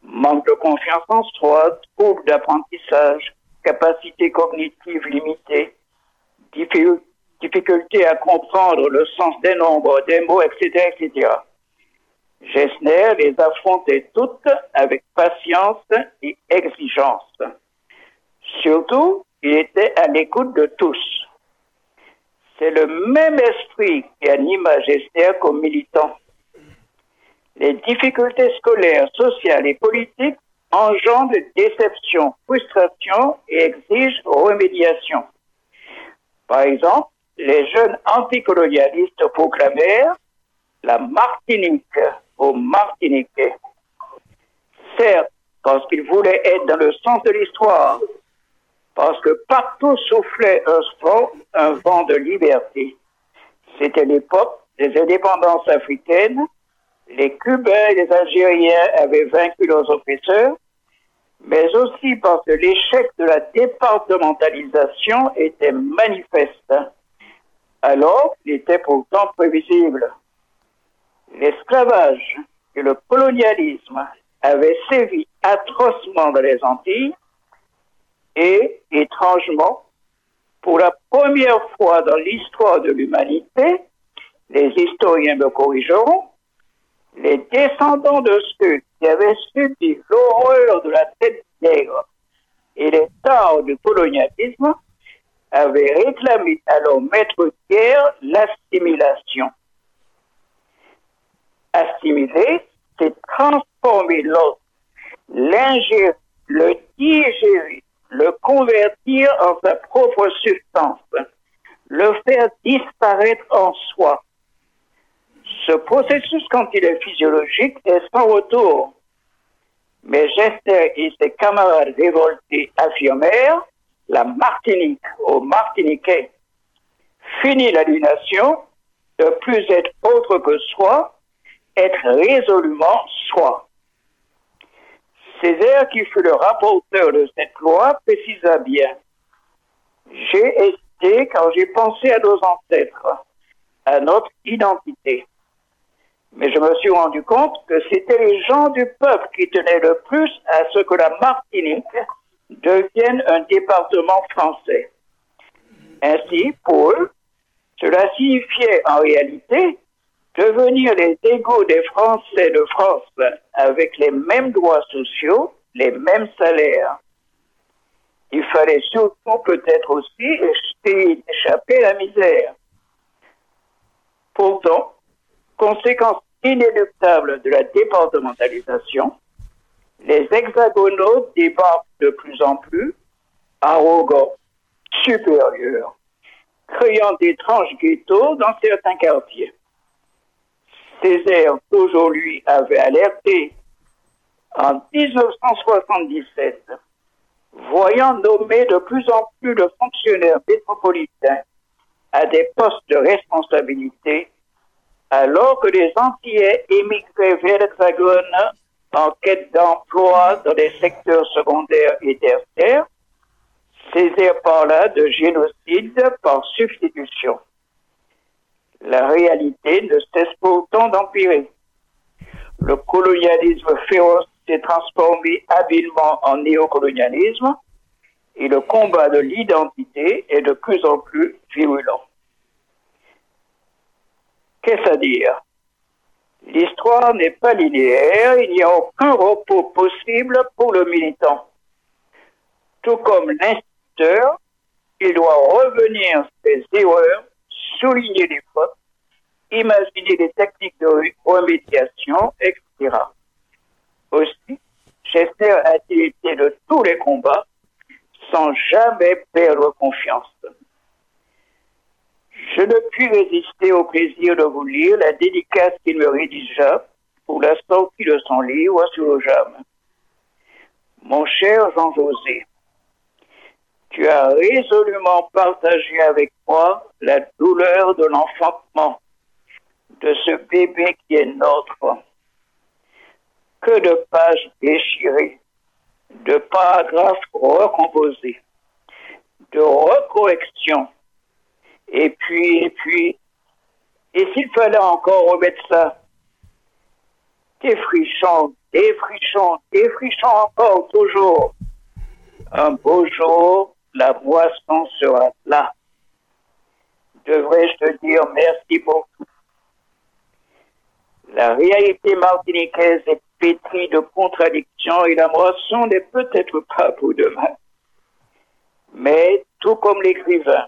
Manque de confiance en soi, troubles d'apprentissage, capacité cognitive limitée, diffi- difficulté à comprendre le sens des nombres, des mots, etc., etc. Gessner les affrontait toutes avec patience et exigence. Surtout, il était à l'écoute de tous. C'est le même esprit qui anima Gessner comme militant. Les difficultés scolaires, sociales et politiques engendrent déception, frustration et exigent remédiation. Par exemple, les jeunes anticolonialistes proclamèrent la Martinique aux Martiniquais. Certes, parce qu'ils voulaient être dans le sens de l'histoire, parce que partout soufflait un un vent de liberté. C'était l'époque des indépendances africaines. Les Cubains et les Algériens avaient vaincu leurs oppresseurs, mais aussi parce que l'échec de la départementalisation était manifeste. Alors, il était pourtant prévisible. L'esclavage et le colonialisme avaient sévi atrocement dans les Antilles et, étrangement, pour la première fois dans l'histoire de l'humanité, les historiens me corrigeront, les descendants de ceux qui avaient subi l'horreur de la tête nègre et les tares du colonialisme avaient réclamé à leur maître guerre l'assimilation. Assimiler, c'est transformer l'autre, l'ingérer, le digérer, le convertir en sa propre substance, le faire disparaître en soi. Ce processus, quand il est physiologique, est sans retour. Mais Gester et ses camarades révoltés affirmèrent la Martinique aux Martiniquais. Fini l'aliénation, de plus être autre que soi, être résolument soi. Césaire, qui fut le rapporteur de cette loi, précisa bien. J'ai hésité quand j'ai pensé à nos ancêtres, à notre identité. Mais je me suis rendu compte que c'était les gens du peuple qui tenaient le plus à ce que la Martinique devienne un département français. Ainsi, pour eux, cela signifiait en réalité devenir les égaux des Français de France avec les mêmes droits sociaux, les mêmes salaires. Il fallait surtout peut-être aussi échapper à la misère. Pourtant, conséquence inéluctable de la départementalisation, les hexagonaux débarquent de plus en plus, arrogants, supérieurs, créant d'étranges ghettos dans certains quartiers. Césaire, toujours lui, avait alerté en 1977, voyant nommer de plus en plus de fonctionnaires métropolitains à des postes de responsabilité, alors que les Antillais émigraient vers l'Hexagone en quête d'emploi dans les secteurs secondaires et tertiaires, Césaire parla de génocide par substitution. La réalité ne cesse pourtant d'empirer. Le colonialisme féroce s'est transformé habilement en néocolonialisme et le combat de l'identité est de plus en plus virulent. Qu'est-ce à dire? L'histoire n'est pas linéaire, il n'y a aucun repos possible pour le militant. Tout comme l'instituteur, il doit revenir ses erreurs, souligner les fautes, imaginer des techniques de remédiation, etc. Aussi, Chester été de tous les combats sans jamais perdre confiance. Je ne puis résister au plaisir de vous lire la dédicace qu'il me rédigea pour la sortie de son livre sur le jam. Mon cher Jean-José, tu as résolument partagé avec moi la douleur de l'enfantement de ce bébé qui est notre. Que de pages déchirées, de paragraphes recomposés, de recorrections, et puis, et puis, et s'il fallait encore remettre ça, défrichons, défrichons, défrichons encore toujours. Un beau jour, la boisson sera là. Devrais-je te dire merci tout? La réalité martiniquaise est pétrie de contradictions et la moisson n'est peut-être pas pour demain. Mais tout comme l'écrivain,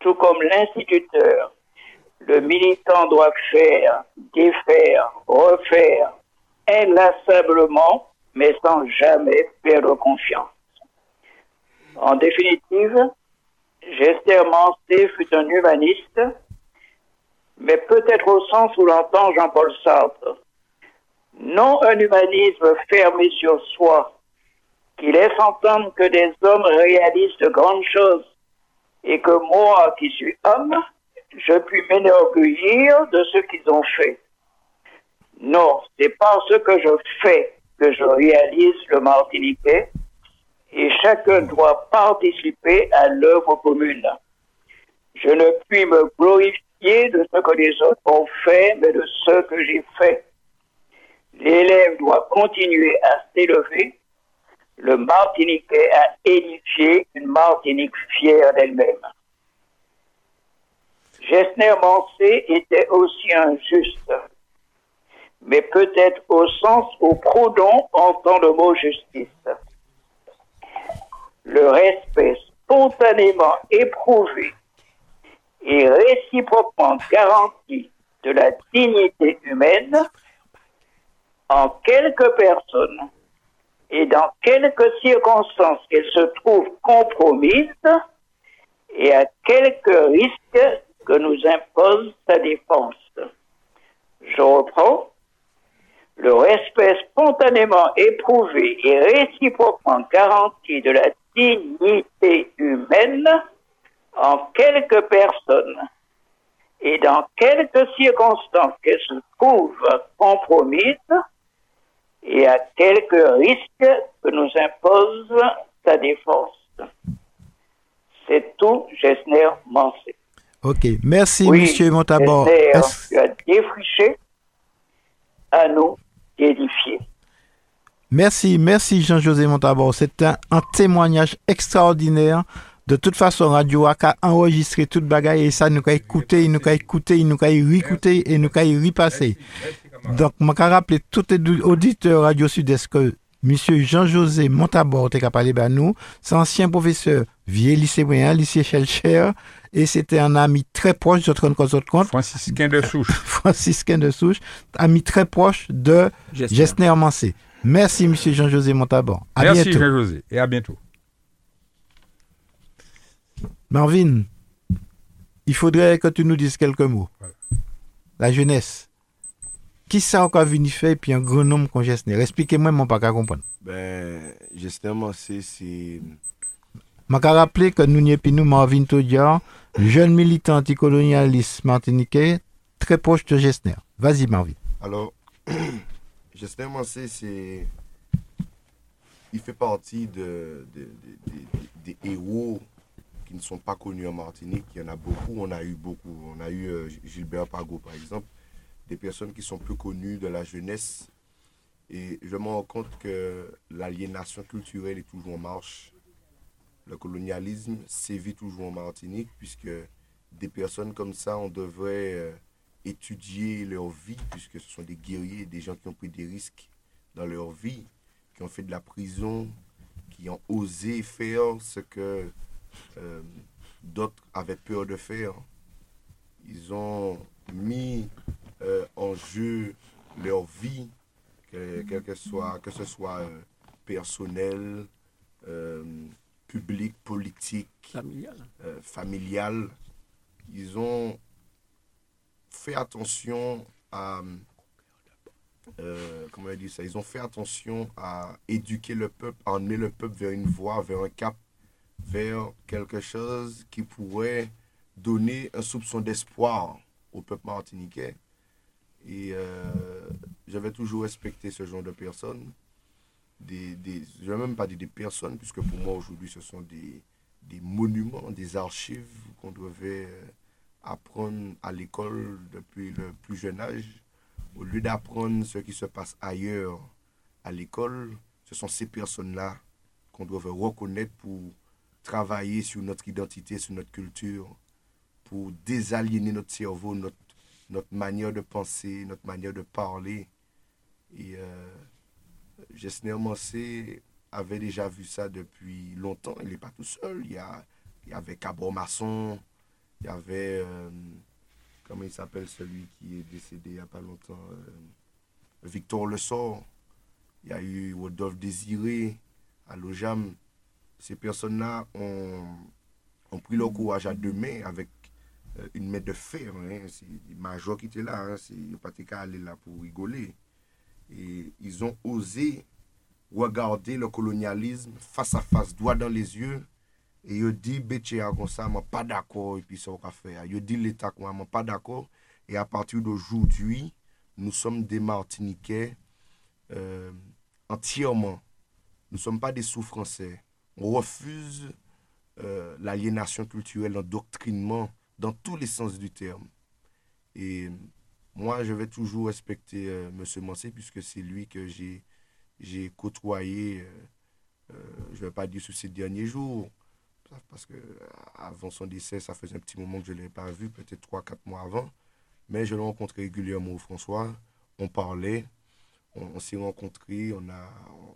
tout comme l'instituteur, le militant doit faire, défaire, refaire, inlassablement, mais sans jamais perdre confiance. En définitive, Mancé fut un humaniste, mais peut-être au sens où l'entend Jean-Paul Sartre. Non un humanisme fermé sur soi, qui laisse entendre que des hommes réalisent de grandes choses et que moi, qui suis homme, je puis m'enorgueillir de ce qu'ils ont fait. Non, c'est par ce que je fais que je réalise le Martiniquais et chacun doit participer à l'œuvre commune. Je ne puis me glorifier de ce que les autres ont fait, mais de ce que j'ai fait. L'élève doit continuer à s'élever. Le Martiniquais a édifié une Martinique fière d'elle-même. Gessner Mancé était aussi un juste, mais peut-être au sens où Proudhon entend le mot justice. Le respect spontanément éprouvé et réciproquement garanti de la dignité humaine en quelques personnes et dans quelques circonstances qu'elles se trouvent compromises et à quelques risques que nous impose sa défense. Je reprends. Le respect spontanément éprouvé et réciproquement garanti de la dignité humaine en quelques personnes et dans quelques circonstances qu'elles se trouvent compromises et à quelques risques que nous impose sa défense. C'est tout, Gessner Mancé. Ok, merci, Oui, Monsieur Montabor. Gessner, tu as défriché, à nous Merci, merci Jean-José Montabor. C'est un, un témoignage extraordinaire. De toute façon, Radio A a enregistré toute bagaille et ça nous a écouté, il nous a écouté, il nous a réécouté et nous a repasser. Donc, je vais rappeler tout auditeur Radio Sud-Est que Monsieur Jean-José Montabor de nous. C'est ancien professeur vieux lycée moyen, lycée Chelcher, et c'était un ami très proche, je te rends compte, Franciscain de souche. franciscain de souche, ami très proche de. Gessner Mancé. Merci, monsieur Jean-José Montabon. À Merci bientôt. Jean-José et à bientôt. Marvin, il faudrait que tu nous dises quelques mots. La jeunesse. Qui ça encore venu faire puis un grand homme qu'on Gessner Expliquez-moi, mon pas qu'à comprendre. Ben, justement, c'est. c'est- Je vais rappeler que nous n'y puis nous, Marvin jeune militant anticolonialiste martiniquais, très proche de Gessner. Vas-y, Marvin. Alors, justement, c'est. c'est- Il fait partie de, de- de- de- des héros qui ne sont pas connus en Martinique. Il y en a beaucoup. On a eu beaucoup. On a eu euh, Gilbert Pago, par exemple. Des personnes qui sont plus connues de la jeunesse. Et je me rends compte que l'aliénation culturelle est toujours en marche. Le colonialisme sévit toujours en Martinique, puisque des personnes comme ça, on devrait euh, étudier leur vie, puisque ce sont des guerriers, des gens qui ont pris des risques dans leur vie, qui ont fait de la prison, qui ont osé faire ce que euh, d'autres avaient peur de faire. Ils ont mis euh, en jeu leur vie, que, quel que, soit, que ce soit euh, personnel, euh, public, politique, Familial. ils ont fait attention à comment on dit ça? Ils ont fait attention à éduquer le peuple, à emmener le peuple vers une voie, vers un cap, vers quelque chose qui pourrait donner un soupçon d'espoir au peuple martiniquais. Et euh, j'avais toujours respecté ce genre de personnes. Des, des, je ne vais même pas dire des personnes, puisque pour moi aujourd'hui ce sont des, des monuments, des archives qu'on devait euh, apprendre à l'école depuis le plus jeune âge. Au lieu d'apprendre ce qui se passe ailleurs à l'école, ce sont ces personnes-là qu'on devrait reconnaître pour travailler sur notre identité, sur notre culture, pour désaliéner notre cerveau, notre, notre manière de penser, notre manière de parler. Et euh, Gessner Mancé avait déjà vu ça depuis longtemps. Il n'est pas tout seul. Il y, avait Cabot Masson, il y avait, euh, comment il s'appelle celui qui est décédé il n'y a pas longtemps, euh, Victor Le Sort. Il y a eu Rodolphe Désiré à l'OJAM. Ces personnes-là ont, ont pris leur courage à deux mains avec une main de fer. Hein. C'est des majors qui étaient là. Hein. C'est pas qu'à aller là pour rigoler. Et ils ont osé regarder le colonialisme face à face, droit dans les yeux. Et ils ont dit, Bétchéa comme ça, je pas d'accord, et puis ça, on faire. Ils ont dit, l'État, je suis pas d'accord. Et à partir d'aujourd'hui, nous sommes des Martiniquais euh, entièrement. Nous ne sommes pas des sous-français. On refuse euh, l'aliénation culturelle, l'endoctrinement dans tous les sens du terme. Et moi, je vais toujours respecter euh, M. Mancé puisque c'est lui que j'ai côtoyé, euh, euh, je ne vais pas dire sur ces derniers jours, parce que avant son décès, ça faisait un petit moment que je ne l'avais pas vu, peut-être 3-4 mois avant. Mais je le rencontrais régulièrement au François. On parlait, on, on s'est rencontrés, on,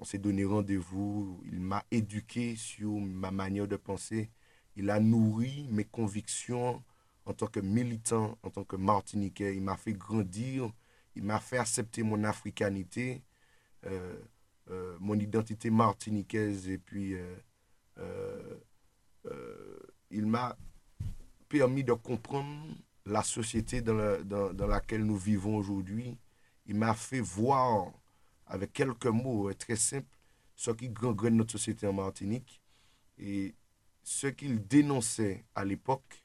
on s'est donné rendez-vous. Il m'a éduqué sur ma manière de penser. Il a nourri mes convictions en tant que militant, en tant que Martiniquais. Il m'a fait grandir, il m'a fait accepter mon africanité, euh, euh, mon identité martiniquaise. Et puis, euh, il m'a permis de comprendre la société dans, la- dans- dans laquelle nous vivons aujourd'hui. Il m'a fait voir, avec quelques mots très simples, ce qui gangrène notre société en Martinique. Et ce qu'il dénonçait à l'époque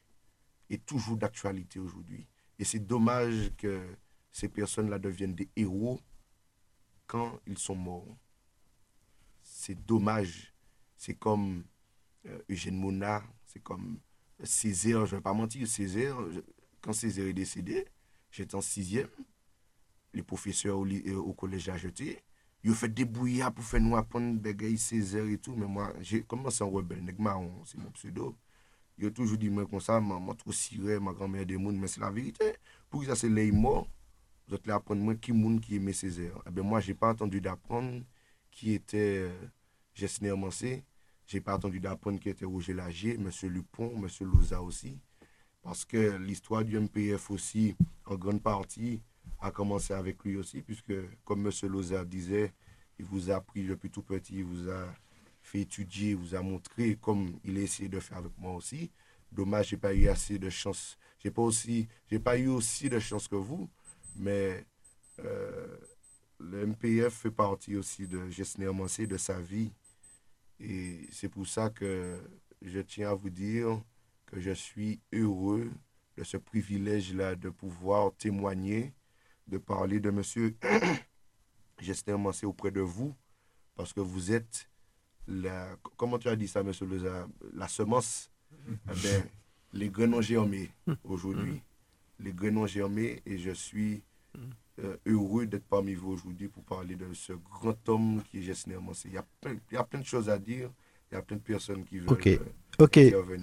est toujours d'actualité aujourd'hui. Et c'est dommage que ces personnes-là deviennent des héros quand ils sont morts. C'est dommage. C'est comme euh, Eugène Mona, c'est comme Césaire, je ne vais pas mentir, Césaire, quand Césaire est décédé, j'étais en sixième, les professeurs au, euh, au collège à jeté, ont fait des brouillards pour faire nous apprendre gars Césaire et tout, mais moi, j'ai commencé en rebelle, c'est mon pseudo. Ont toujours dit moi comme ça, moi trop ciré, ma grand-mère des mais c'est la vérité. Pour ça c'est les morts, vous allez apprendre moi qui monde qui aimait Césaire? Eh ben moi, j'ai pas entendu d'apprendre qui était euh, Gessner Mancé. J'ai pas attendu d'apprendre qui était Roger Lagier, M. Lupon, M. Louza aussi. parce que l'histoire du MPF aussi, en grande partie, a commencé avec lui aussi, puisque, comme M. Loza disait, il vous a appris depuis tout petit, il vous a fait étudier, il vous a montré comme il a essayé de faire avec moi aussi. Dommage, j'ai pas eu assez de chance. J'ai pas aussi, j'ai pas eu aussi de chance que vous, mais euh, le MPF fait partie aussi de Gessner Mancé, de sa vie. Et c'est pour ça que je tiens à vous dire que je suis heureux de ce privilège-là de pouvoir témoigner, de parler de monsieur. Gessner Mancé auprès de vous, parce que vous êtes la, comment tu as dit ça, monsieur Leza, la semence, eh ben, les graines ont germé aujourd'hui. Les graines ont germé et je suis euh, heureux d'être parmi vous aujourd'hui pour parler de ce grand homme qui est Gessner Mancé. Il y, a plein, il y a plein de choses à dire, il y a plein de personnes qui veulent Ok. euh, Ok.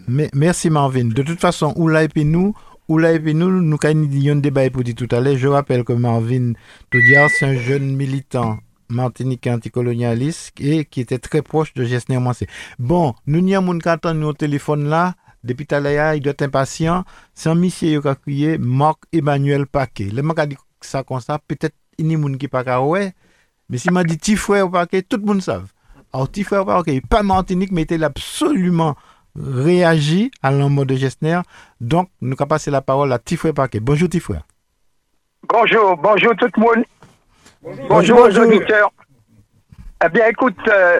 Me- merci Marvin. De toute façon, Oula et puis nous, Oula et puis nous, nous avons un débat pour dire tout à l'heure. Je rappelle que Marvin c'est un jeune militant martiniquais anticolonialiste et qui était très proche de Gessner Mancé. Bon, nous n'y avons qu'à attendre au téléphone là. Depuis tout à l'heure, il doit être impatient. C'est un monsieur qui a crié Marc Emmanuel Paquet. Le mec a dit ça comme ça. Peut-être il y a des gens qui pas. Mais s'il m'a dit petit frère au Paquet, tout le monde savent. Alors, petit frère Paquet, pas Martinique, mais il a absolument réagi à l'homme de Gessner. Donc, nous allons passer la parole à Tifoué Paquet. Bonjour Tifoué. Bonjour, bonjour tout le monde. Bonjour, aux bonjour. auditeurs. Eh bien, écoute, euh,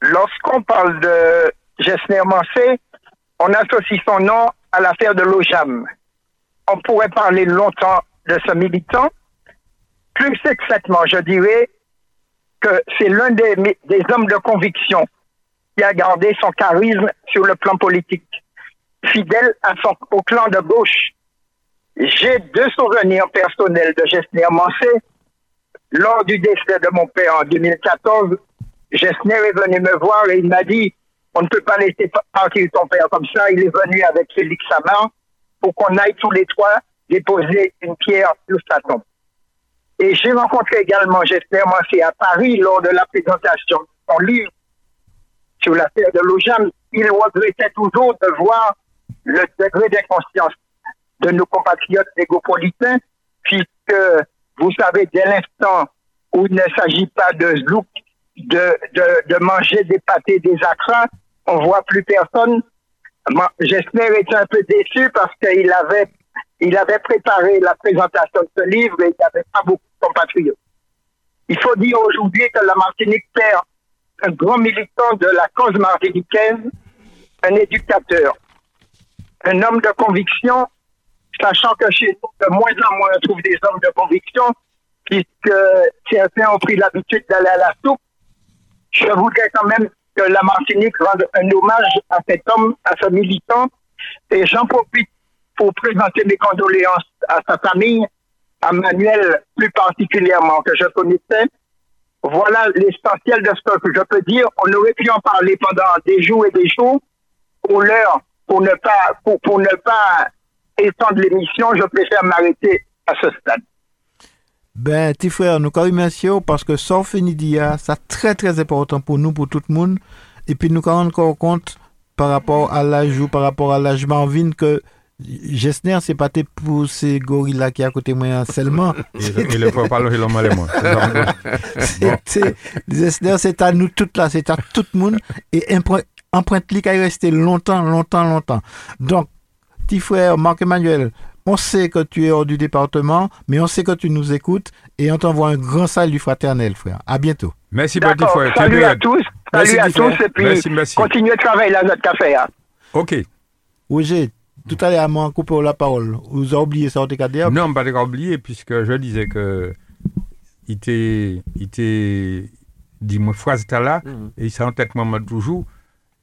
lorsqu'on parle de Gessner Mancé, on associe son nom à l'affaire de l'OJAM. On pourrait parler longtemps de ce militant. Plus exactement, je dirais que c'est l'un des, hommes de conviction qui a gardé son charisme sur le plan politique, fidèle au clan de gauche. J'ai deux souvenirs personnels de Gessner Mancé. Lors du décès de mon père en 2014, Gessner est venu me voir et il m'a dit on ne peut pas laisser pa- partir ton père comme ça. Il est venu avec Félix Samar pour qu'on aille tous les trois déposer une pierre sur sa tombe. Et j'ai rencontré également Gessner Mancé à Paris lors de la présentation de son livre sur l'affaire de l'OJAM. Il regrettait toujours de voir le degré d'inconscience de nos compatriotes négopolitains, puisque vous savez, dès l'instant où il ne s'agit pas de zouk, de, de, de manger des pâtés, des acras, on voit plus personne. J'espère être un peu déçu parce qu'il avait, il avait préparé la présentation de ce livre et il n'y avait pas beaucoup de compatriotes. Il faut dire aujourd'hui que la Martinique perd un grand militant de la cause martiniquaise, un éducateur, un homme de conviction, sachant que chez nous, de moins en moins, on trouve des hommes de conviction, puisque certains ont pris l'habitude d'aller à la soupe. Je voudrais quand même que la Martinique rende un hommage à cet homme, à ce militant, et j'en profite pour présenter mes condoléances à sa famille, à Manuel plus particulièrement, que je connaissais. Voilà l'essentiel de ce que je peux dire. On aurait pu en parler pendant des jours et des jours. Pour l'heure, pour ne pas, pour, ne pas étendre l'émission, je préfère m'arrêter à ce stade. Ben, petit frère, nous remercions parce que sans fini d'hier, c'est très très important pour nous, pour tout le monde. Et puis nous rendons encore compte par rapport à l'âge ou par rapport à l'âge Marvin que Gessner, c'est pas tes pour ces gorilles-là qui est à côté de moi seulement. Il ne faut pas le l'homme et moi. C'était- Gessner, c'est à nous toutes là, c'est à tout le monde. Et empre- empreinte-lui qui est resté longtemps, longtemps, longtemps. Donc, petit frère Marc-Emmanuel, on sait que tu es hors du département, mais on sait que tu nous écoutes et on t'envoie un grand salut fraternel, frère. À bientôt. Merci, petit frère. Salut à tous. Salut à tous. Et puis, Merci, merci. continuez de travailler là, notre café. Hein. OK. Roger, tout à l'heure, m'a coupé la parole. Vous avez oublié ça, on t'a dit. Non, pas de oublier, puisque je disais que il t'est il t'est dit une phrase là, Mhm. et ça en tête moi toujours,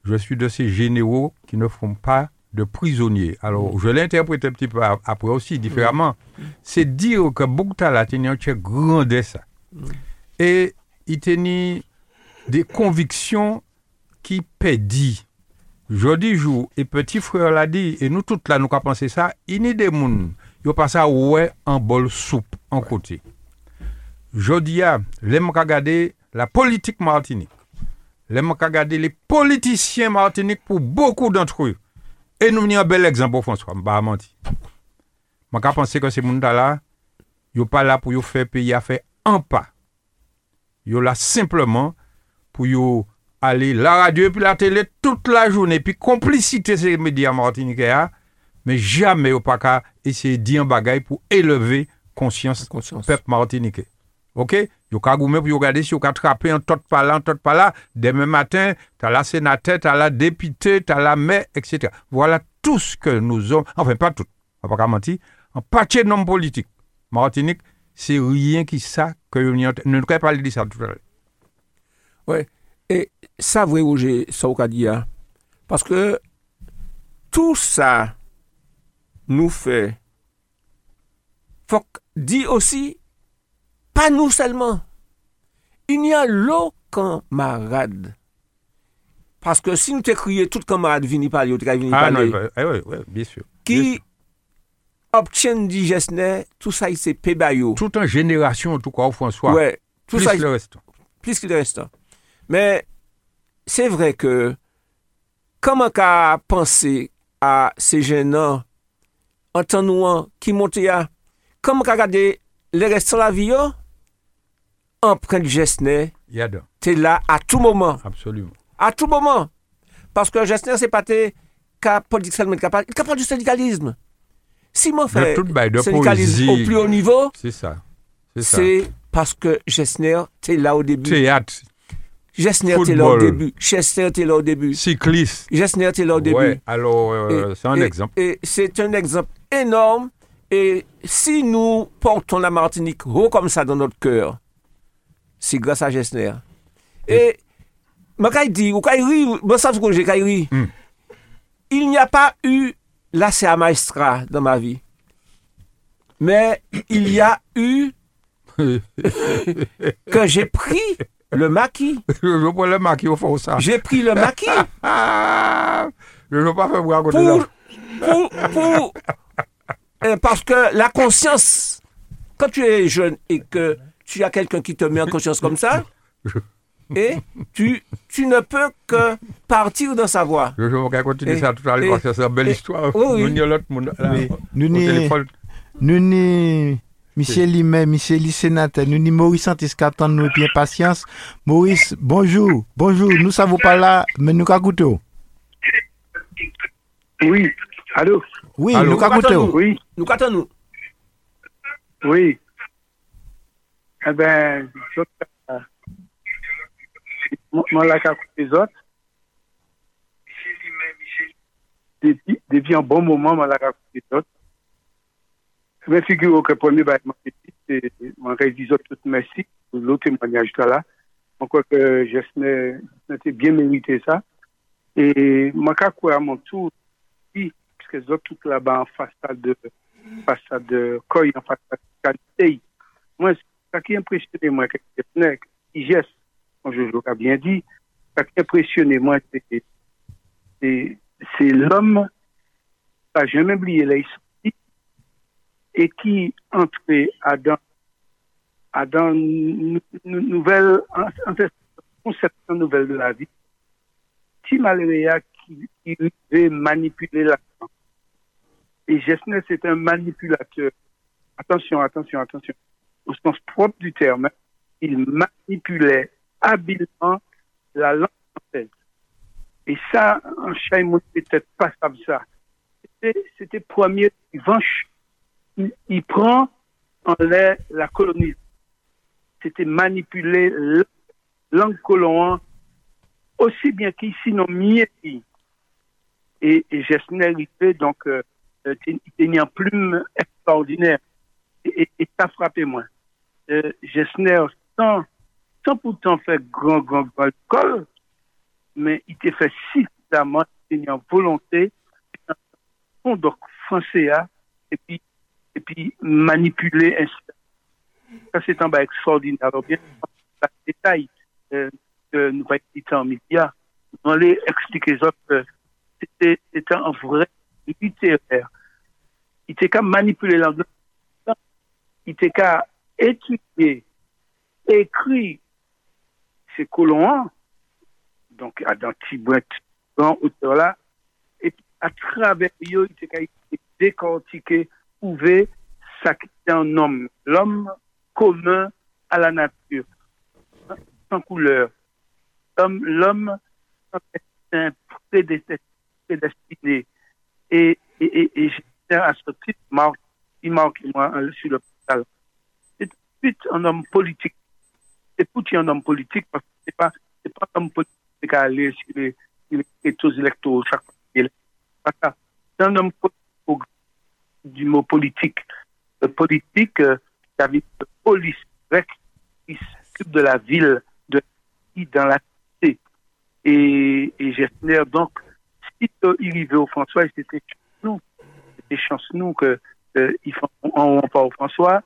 je suis de ces généraux qui ne font pas de prisonniers. Alors, je l'ai interprété un petit peu après aussi, différemment. C'est dire que Boukta là, tenait un grandeur ça. Et il tenait des convictions qui pédit. Jodi jour, et petit frère l'a dit, et nous tous là, nous avons pensé ça, il y a des gens, ils passent à ouais en bol soupe, en côté. Jodi a, les gens regarder la politique martinique, les gens regarder les politiciens martiniques pour beaucoup d'entre eux. Et nous venons un bel exemple François, je ne vais pas mentir. Je pense que ces gens là, ils ne sont pas là pour faire pays à faire un pas. Ils sont là simplement pour yo aller la radio et puis la télé toute la journée, puis complicité ces médias martiniquais, hein. mais jamais au pas qu'à essayer de dire un bagage pour élever conscience, Conscience. peuple martiniquais. OK? Yo ka goumen pour yo regarder si yo ka attraper un tot par là, un tot par là. Demain matin, t'as la sénateur, t'as la députée, t'as la maire, etc. Voilà tout ce que nous avons. Enfin, pas tout. On va pas mentir. En partie de nos politiques. Martinique, c'est rien qui ça que nous ne pas dire ça tout à l'heure. Ouais. Et ça, vrai, Roger, ça, on dit, hein. Parce que tout ça nous fait. Faut dit aussi, pas nous seulement. Il y a l'autre camarade. Parce que si nous t'écrions tout camarade vini parler, ou t'écrions vini Ah non, parler, eh ouais, ouais, bien sûr. Bien qui sûr. obtiennent tout ça, il s'est pébayo. Toute une génération, en tout cas, François. Ouais. Tout plus ça, le reste. plus que le Mais c'est vrai que comment qu'à penser à ces jeunes en temps nouant qui montent à comment qu'à regarder les restants de la vie yo, empreinte Gessner, Il y a deux. t'es là à tout moment, Absolument. à tout moment. Parce que Gessner c'est pas t'es qu'à politique seulement il est capable du syndicalisme. Si bail de syndicalisme au plus haut niveau, C'est ça. C'est ça. c'est parce que Gessner t'es là au début. Gessner t'es là au début. Cycliste. Gessner t'es là au début. Ouais, alors, euh, c'est un et- exemple. Et c'est un exemple énorme. Et si nous portons la Martinique haut comme ça dans notre cœur, c'est grâce à Gessner. Et, kay dit, ou j'ai. Hmm. Il n'y a pas eu la CA Maestra dans ma vie. Mais il y a eu que j'ai pris le maquis? Je ne veux pas le marquer au fond ça. J'ai pris le maquis je ne veux pas faire raconter pour, ça. pour, pour- euh, parce que la conscience, quand tu es jeune et que tu as quelqu'un qui te met en conscience comme ça, et tu, tu ne peux que partir dans sa voie. Je veux pas continuer Et- ça tout à l'heure et- parce que c'est une belle et- histoire. oui. Nous, l'autre là, Oui. au Nous n'y- téléphone. Nous Michel Limet, Michel Li sénateur, nous ni Maurice Antis qui attend nous bien patience. Maurice, bonjour, bonjour, nous savons pas là, mais nous qu'à Oui, allô? Oui, Allô? nous qu'à Oui, Nous qu'attendons nous. oui. Eh ben, je- moi, là, côté des autres, depuis, depuis un bon moment, moi, là, des autres, figure que le premier bâtiment, c'est, moi, je dis tout merci pour le témoignage là. Je crois que Gessner était bien à mon tour, oui, parce que les autres, tout là-bas, en façade de, façade de Coy, en façade de qualité. Moi, ce qui impressionné, moi, que Gessner, qui geste, comme je l'ai bien pas jamais oublié là, ici, et qui entrait à dans, une nouvelle, conception nouvelle de la vie. Tim Maléria qui, qui veut manipuler l'argent. Et Gessner, c'est un manipulateur. Attention, attention, attention. Au sens propre du terme, il manipulait habilement la langue française. Et ça, en Chaïmoun, peut-être pas comme ça. C'était- C'était premier revanche. Il, prend en l'air la colonie. C'était manipuler la langue colon aussi bien qu'ici, non mieux. Et, et Gessner, donc, euh, euh, tenait en plume extraordinaire. Et, et, ça frappait moi. Euh, Gessner, sans, pourtant faire grand, grand, grand école, mais il t'a fait suffisamment, il tenait en volonté, fond donc français, hein, et puis, et puis manipuler ainsi. Ça, c'est un bas extraordinaire. Alors, bien, dans les détails, euh, que nous va expliquer en médias, on allait expliquer aux autres que c'était, un vrai littéraire. Il était qu'à manipuler l'anglais. Il était qu'à étudier, écrire ces colons, donc à dans Tibouet, dans auteur là, et à travers eux, il était décortiqué, prouver ça qui homme, l'homme commun à la nature, sans couleur. L'homme, l'homme, un prédestiné. Et, et, et, et j'ai à ce titre, marque, il marque moi sur le portal. C'est suite un homme politique. C'est tout un homme politique parce que c'est pas, pas un homme politique qui a aller sur les, les électoraux chaque fois. C'est un homme politique du mot politique. Le politique, euh, ça veut dire police, qui s'occupe de la ville, de dans la cité. Et, et j'espère donc, si euh, il arrivait au François, c'était nous, c'était chance nous que euh, ils en pas au François,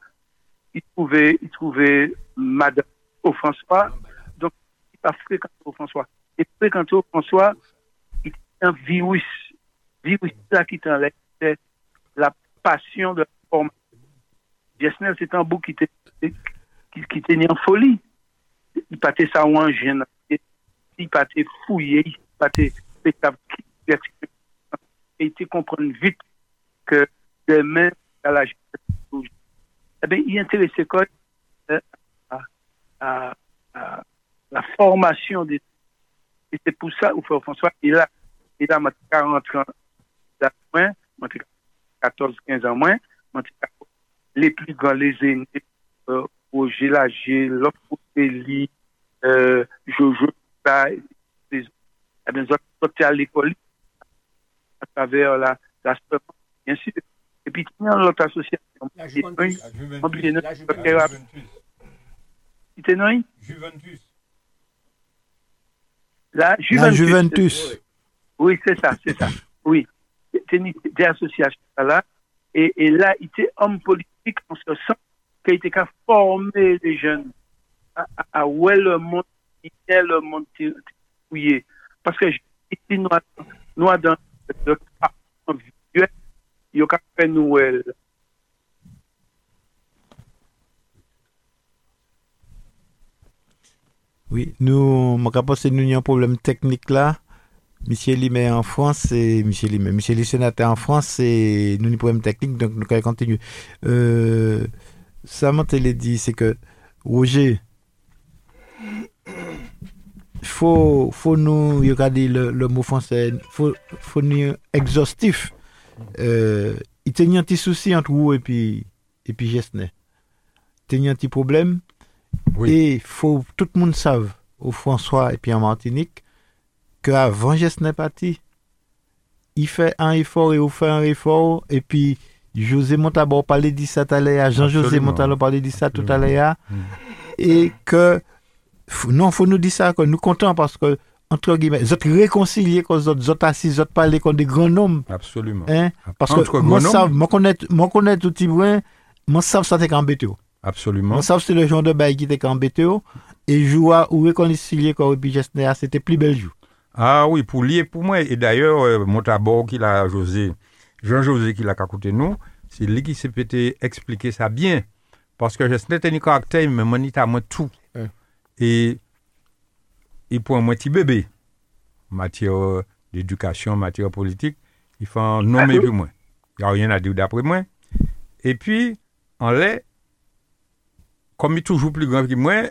il trouvait, Madame au François, donc il pas fréquenté au François. Et fréquenté au François, il y a un virus, virus là qui t'enlève, c'est la passion de la formation. Gessner, c'est un bout qui était, qui, était en folie. Il partait ça en gêne. Il partait fouillé, il partait et il comprendre vite que demain, à la eh bien, il intéressait quoi? Euh, à, à, à, la formation des. Et c'est pour ça, au François, il a, il a 40 ans moins, 14, 15 ans moins, les plus grands, les aînés, euh, Roger Lager, l'autre euh, Jojo, les eh bien, sorti à l'école à travers la, la bien sûr. Et puis, il y a l'autre association. La Juventus. La Juventus. Juventus. La Juventus. La Juventus. Oui, c'est ça, c'est ça. Oui. des associations là, et, et, là, il était homme politique en ce sens qu'il était qu'à former les jeunes à, à, à où est le monde, il est le monde oui. Parce que ici, nous, nous dans le carton visuel, il y a qu'à faire Noël. Oui, nous, mon rapport, c'est nous, il y a un problème technique là. Michel Limet en France, et Michel Limet, Michel sénateur en France, et nous un problème technique, donc nous allons continuer. Euh, m'a dit, c'est que Roger, faut faut nous regarder le, le mot français faut faut nous exhaustif euh, il y a un petit souci entre vous et puis et puis Gessner il y a un petit problème Oui. et faut tout le monde savent au François et puis en Martinique qu'avant Gessner parti il fait un effort et on fait un effort et puis José Montabor parlait de ça tout à l'heure Jean-José. Montabor parlait de ça tout à l'heure Mm. et que non, faut nous dire ça, que nous contents parce que, entre guillemets, vous êtes réconciliés, que vous êtes, vous êtes assis, vous êtes parlé comme des grands hommes. Absolument. Hein? Parce Entre que moi, hommes. moi, connais, moi, connais tout petit bruit, moi, ça, ça t'est embêté. Absolument. Moi, ça, c'est le genre de bail qui t'est embêté. Et joie ou réconcilier, quand Gessner, c'était plus belle joue. Ah oui, pour lier pour moi. Et d'ailleurs, euh, mon tabord qu'il a José, Jean-José qui l'a côté nous, c'est lui qui s'est pété expliquer ça bien. Parce que je n'étais ni caractère, mais mon à moi tout. Ouais. Et, et pour moi, petit bébé, matière euh, d'éducation, matière politique, il faut en nommer plus moi. Il n'y a rien à dire d'après moi. Et puis, en lait, comme il est toujours plus grand que moi,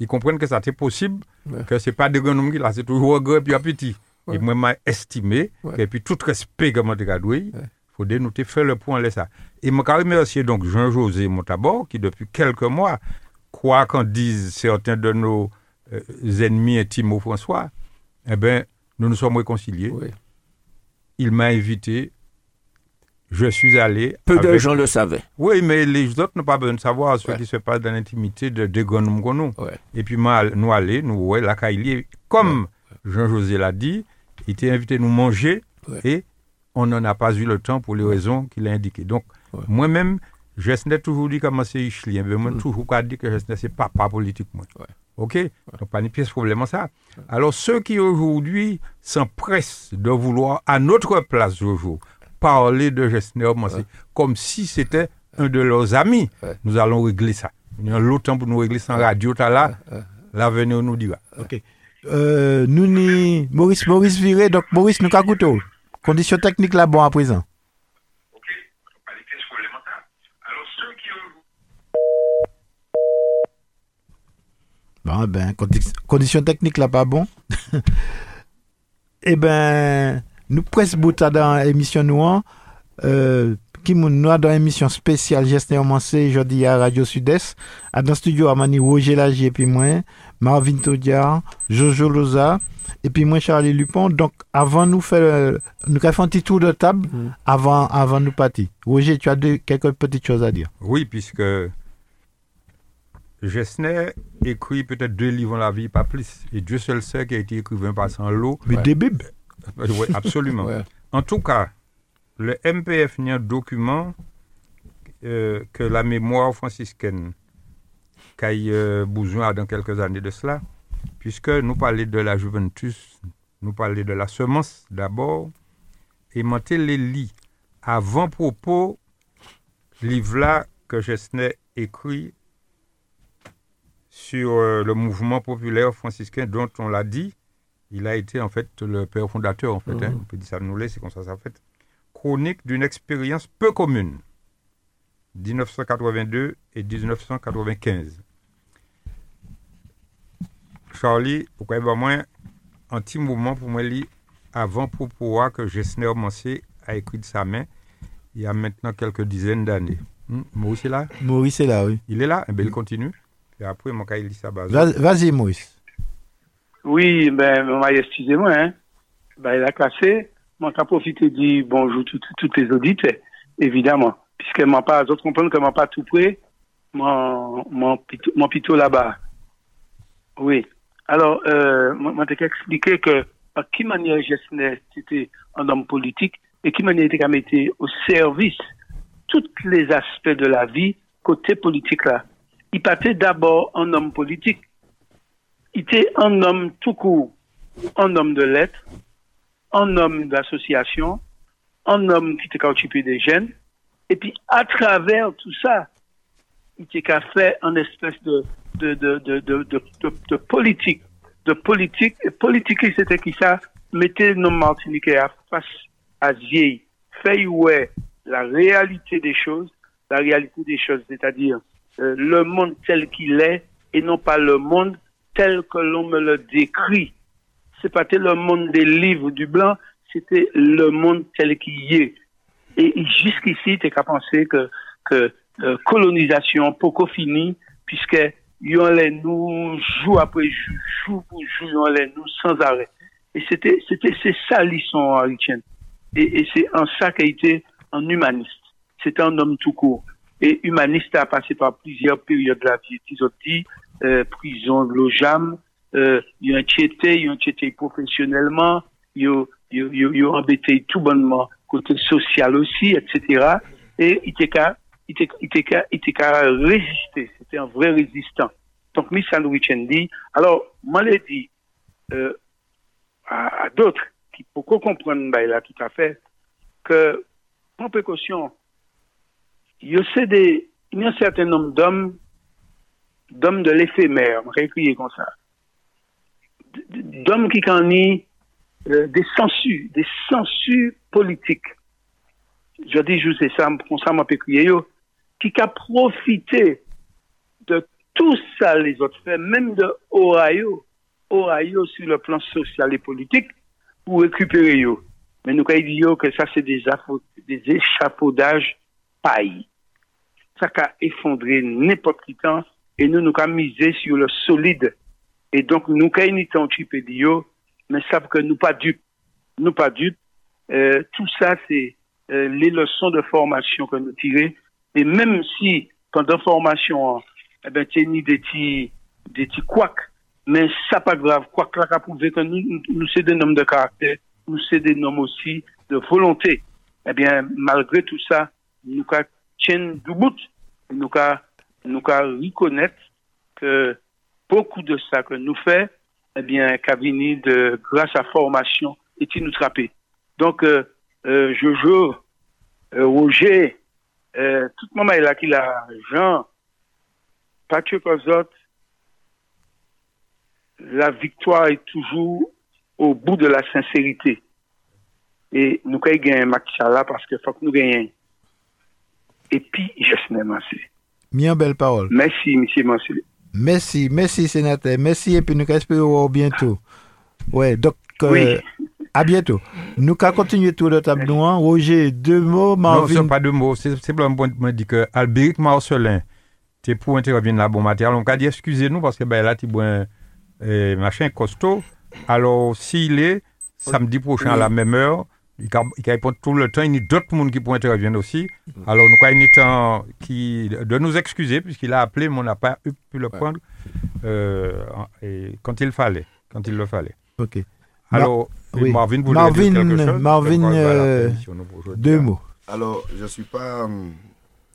ils comprennent que ça c'est possible, Ouais. que c'est pas de grand homme qui là, c'est toujours grand et puis petit. Ouais. Et moi, m'a estimé, Ouais. et puis tout respect que moi, il faut dénoter, faire le point, là, ça. Et je remercier donc Jean-José Montabor, qui depuis quelques mois, quoi qu'en disent certains de nos euh, ennemis intimes au François, eh bien, nous nous sommes réconciliés. Il m'a invité, je suis allé. Peu de gens le savaient. oui, mais les autres n'ont pas besoin de savoir ce Ouais. qui se passe dans l'intimité de nous. Ouais. Et puis, moi, nous aller, nous, ouais, la Kaili, comme Jean-José l'a dit, il était invité à nous manger et on n'en a pas eu le temps pour les raisons qu'il a indiquées. Donc, moi-même, je n'ai toujours dit comment c'est Ichelien, mais moi, toujours qu'à dire que je c'est papa politique, moi. Mm. OK? Donc, pas une pièce problème ça. Alors, ceux qui aujourd'hui s'empressent de vouloir, à notre place, Jojo, parler de Gessner, c'est comme si c'était un de leurs amis. Ouais. Nous allons régler ça. Il y a l'autre temps pour nous régler ça en radio, t'as là. L'avenir nous dira. Ok. Euh, nous ni Maurice Maurice Viré, donc Maurice nous ka goûté. Conditions techniques là, bon à présent. OK Pas les questions élémentaires. Alors, ceux qui ont Bon, ben, condi- conditions techniques là, pas bon. eh ben, nous presque bout à dans l'émission nous, euh, qui nous nous dans l'émission spéciale Gestion Mancé, jeudi à Radio Sud-Est, à dans le studio à Mani Roger Lagier, et puis moi, Marvin Todia, Jojo Loza, et puis moi, Charlie Lupon. Donc, avant nous faire, euh, nous avons fait un petit tour de table, avant, avant nous partir. Roger, tu as deux, quelques petites choses à dire. Oui, puisque Gessner écrit peut-être deux livres dans la vie, pas plus. Et Dieu seul sait qu'il a été écrivain passant l'eau. Mais des bibes. Oui, absolument. Ouais. En tout cas, le MPF n'est un document euh, que la mémoire franciscaine qu'a euh, besoin dans quelques années de cela, puisque nous parlons de la Juventus, nous parlons de la semence d'abord, et monter les lits avant propos, livre là que Gessner écrit sur euh, le mouvement populaire franciscain dont on l'a dit, il a été en fait le père fondateur, en fait. hein. On peut dire ça nous, c'est comme ça ça fait. Chronique d'une expérience peu commune. 1982 et 1995. Charlie, pourquoi pas moi, un petit moment pour moi, lire avant pour pouvoir que Gessner Mancé a écrit de sa main, il y a maintenant quelques dizaines d'années. Hmm, Maurice est là? Maurice est là, oui. Il est là? Eh bien, il continue. Et après, mon cas, il lit sa base. Vas- Vas-y, Maurice. Oui, ben, excusez-moi, hein. Ben, il a cassé. Moi, t'as profité de dire bonjour tous tous les auditeurs, évidemment. Puisque moi, pas, d'autres comprennent que moi, pas tout près, mon, mon, mon pito là-bas. Oui. Alors, euh, moi, t'ai expliqué que, à qui manière Gessner, c'était un homme politique, et qui manière était mettre au service tous les aspects de la vie, côté politique là. Il partait d'abord un homme politique il était un homme tout court, un homme de lettres, un homme d'association, un homme qui était occupé des jeunes. Et puis, à travers tout ça, il était qu'à faire une espèce de, de, de, de, politique. De politique. Et politique, c'était qui ça? Mettez nos Martiniquais à face à vieille. Fait la réalité des choses, la réalité des choses, c'est-à-dire euh, le monde tel qu'il est et non pas le monde tel que l'on me le décrit. C'est pas le monde des livres du blanc, c'était le monde tel qu'il est. Et jusqu'ici, t'es qu'à penser que, que euh, colonisation, poco fini, puisque yon les nous, jour après jour, jour pour jour, yon les nous sans arrêt. Et c'était, c'était, c'est ça l'histoire haïtienne. Et, et c'est en ça qu'a été un humaniste. C'était un homme tout court. Et humaniste a passé par plusieurs périodes de la vie. Ils ont dit, euh, prison, lojam, euh, ont, ils ont, ils ont- ils ont embêté tout bonnement, côté social aussi, etc. Et était, il était qu'à, il était qu'à résister. C'était un vrai résistant. Donc, Miss Louis dit, alors, moi, l'ai dit, euh, à, à d'autres qui pourquoi comprendre ben, là tout à fait que en précaution il y a un certain nombre d'hommes d'hommes de l'éphémère écrire comme ça d'hommes qui en ont euh, des censures des censures politiques je dis juste ça pour ça m'a yo qui a profité de tout ça les autres fait même de Ohio Ohio sur le plan social et politique pour récupérer yo. Mais nous avons dit que ça c'est des, des échafaudages pailles. Ça a effondré n'importe qui temps et nous nous avons misé sur le solide. Et donc nous avons de yo, mais savent que nous pas dupes. Nous pas dupes. Euh, tout ça c'est euh, les leçons de formation que nous tirons. Et même si pendant formation, eh ben, tu ni des petits, des petits couacs, mais ça pas grave. Que là, a prouvé que nous, nous, c'est des hommes de caractère, nous c'est des hommes aussi de volonté. Eh bien, malgré tout ça, nous tiennent du bout, nous qu'à, nous qu'à reconnaître que beaucoup de ça que nous fait, eh bien, venu de, grâce à formation, nous trapper. Donc, euh, euh, Jojo, euh, Roger, euh, tout le monde est là qui l'a, Jean, Patrick Ozot, la victoire est toujours au bout de la sincérité. Et nous avons gagné un parce que faut que nous gagnions. Et puis, Jesner Massé. Bien belle parole. Merci, monsieur Massé. Merci, merci sénateur. Merci et puis nous espérons bientôt. Ouais, donc euh, Oui. à bientôt. Nous allons continuer tout le table noir. Roger, deux mots, Non, Marvin. c'est pas de mots. C'est simplement pour me dire que Albéric Marcelin, tu pour intervenir là, bon matériel. On va dire excusez-nous parce que ben, là, tu bois un euh, machin costaud. Alors, s'il est samedi prochain à la même heure, il va répondre tout le temps. Il y a d'autres monde qui pourraient intervenir aussi. Alors, nous avons temps qui, de nous excuser puisqu'il a appelé, mais on n'a pas eu- pu le prendre euh, et quand il fallait. Quand il le fallait. Ok. Alors, oui. Marvin voulait Marvin, dire quelque chose? Marvin, crois voilà, euh. Deux mots. Alors, je ne suis pas hum,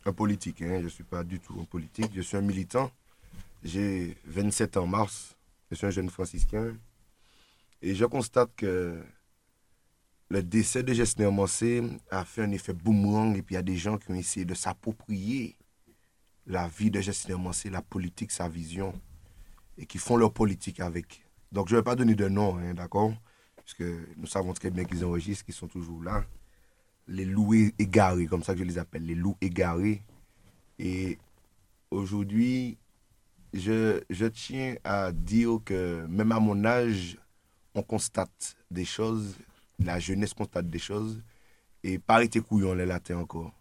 un politique, hein, je ne suis pas du tout un politique, je suis un militant. J'ai 27 ans en mars, je suis un jeune franciscain. Et je constate que le décès de Gessner Mancé a fait un effet boomerang et puis il y a des gens qui ont essayé de s'approprier la vie de Gessner Mancé, la politique, sa vision, et qui font leur politique avec. Donc je ne vais pas donner de nom, hein, d'accord? Parce que nous savons très bien qu'ils enregistrent, qu'ils sont toujours là les loups égarés, comme ça que je les appelle, les loups égarés. Et aujourd'hui, je tiens à dire que même à mon âge, on constate des choses, la jeunesse constate des choses, et par été couillon les latins encore.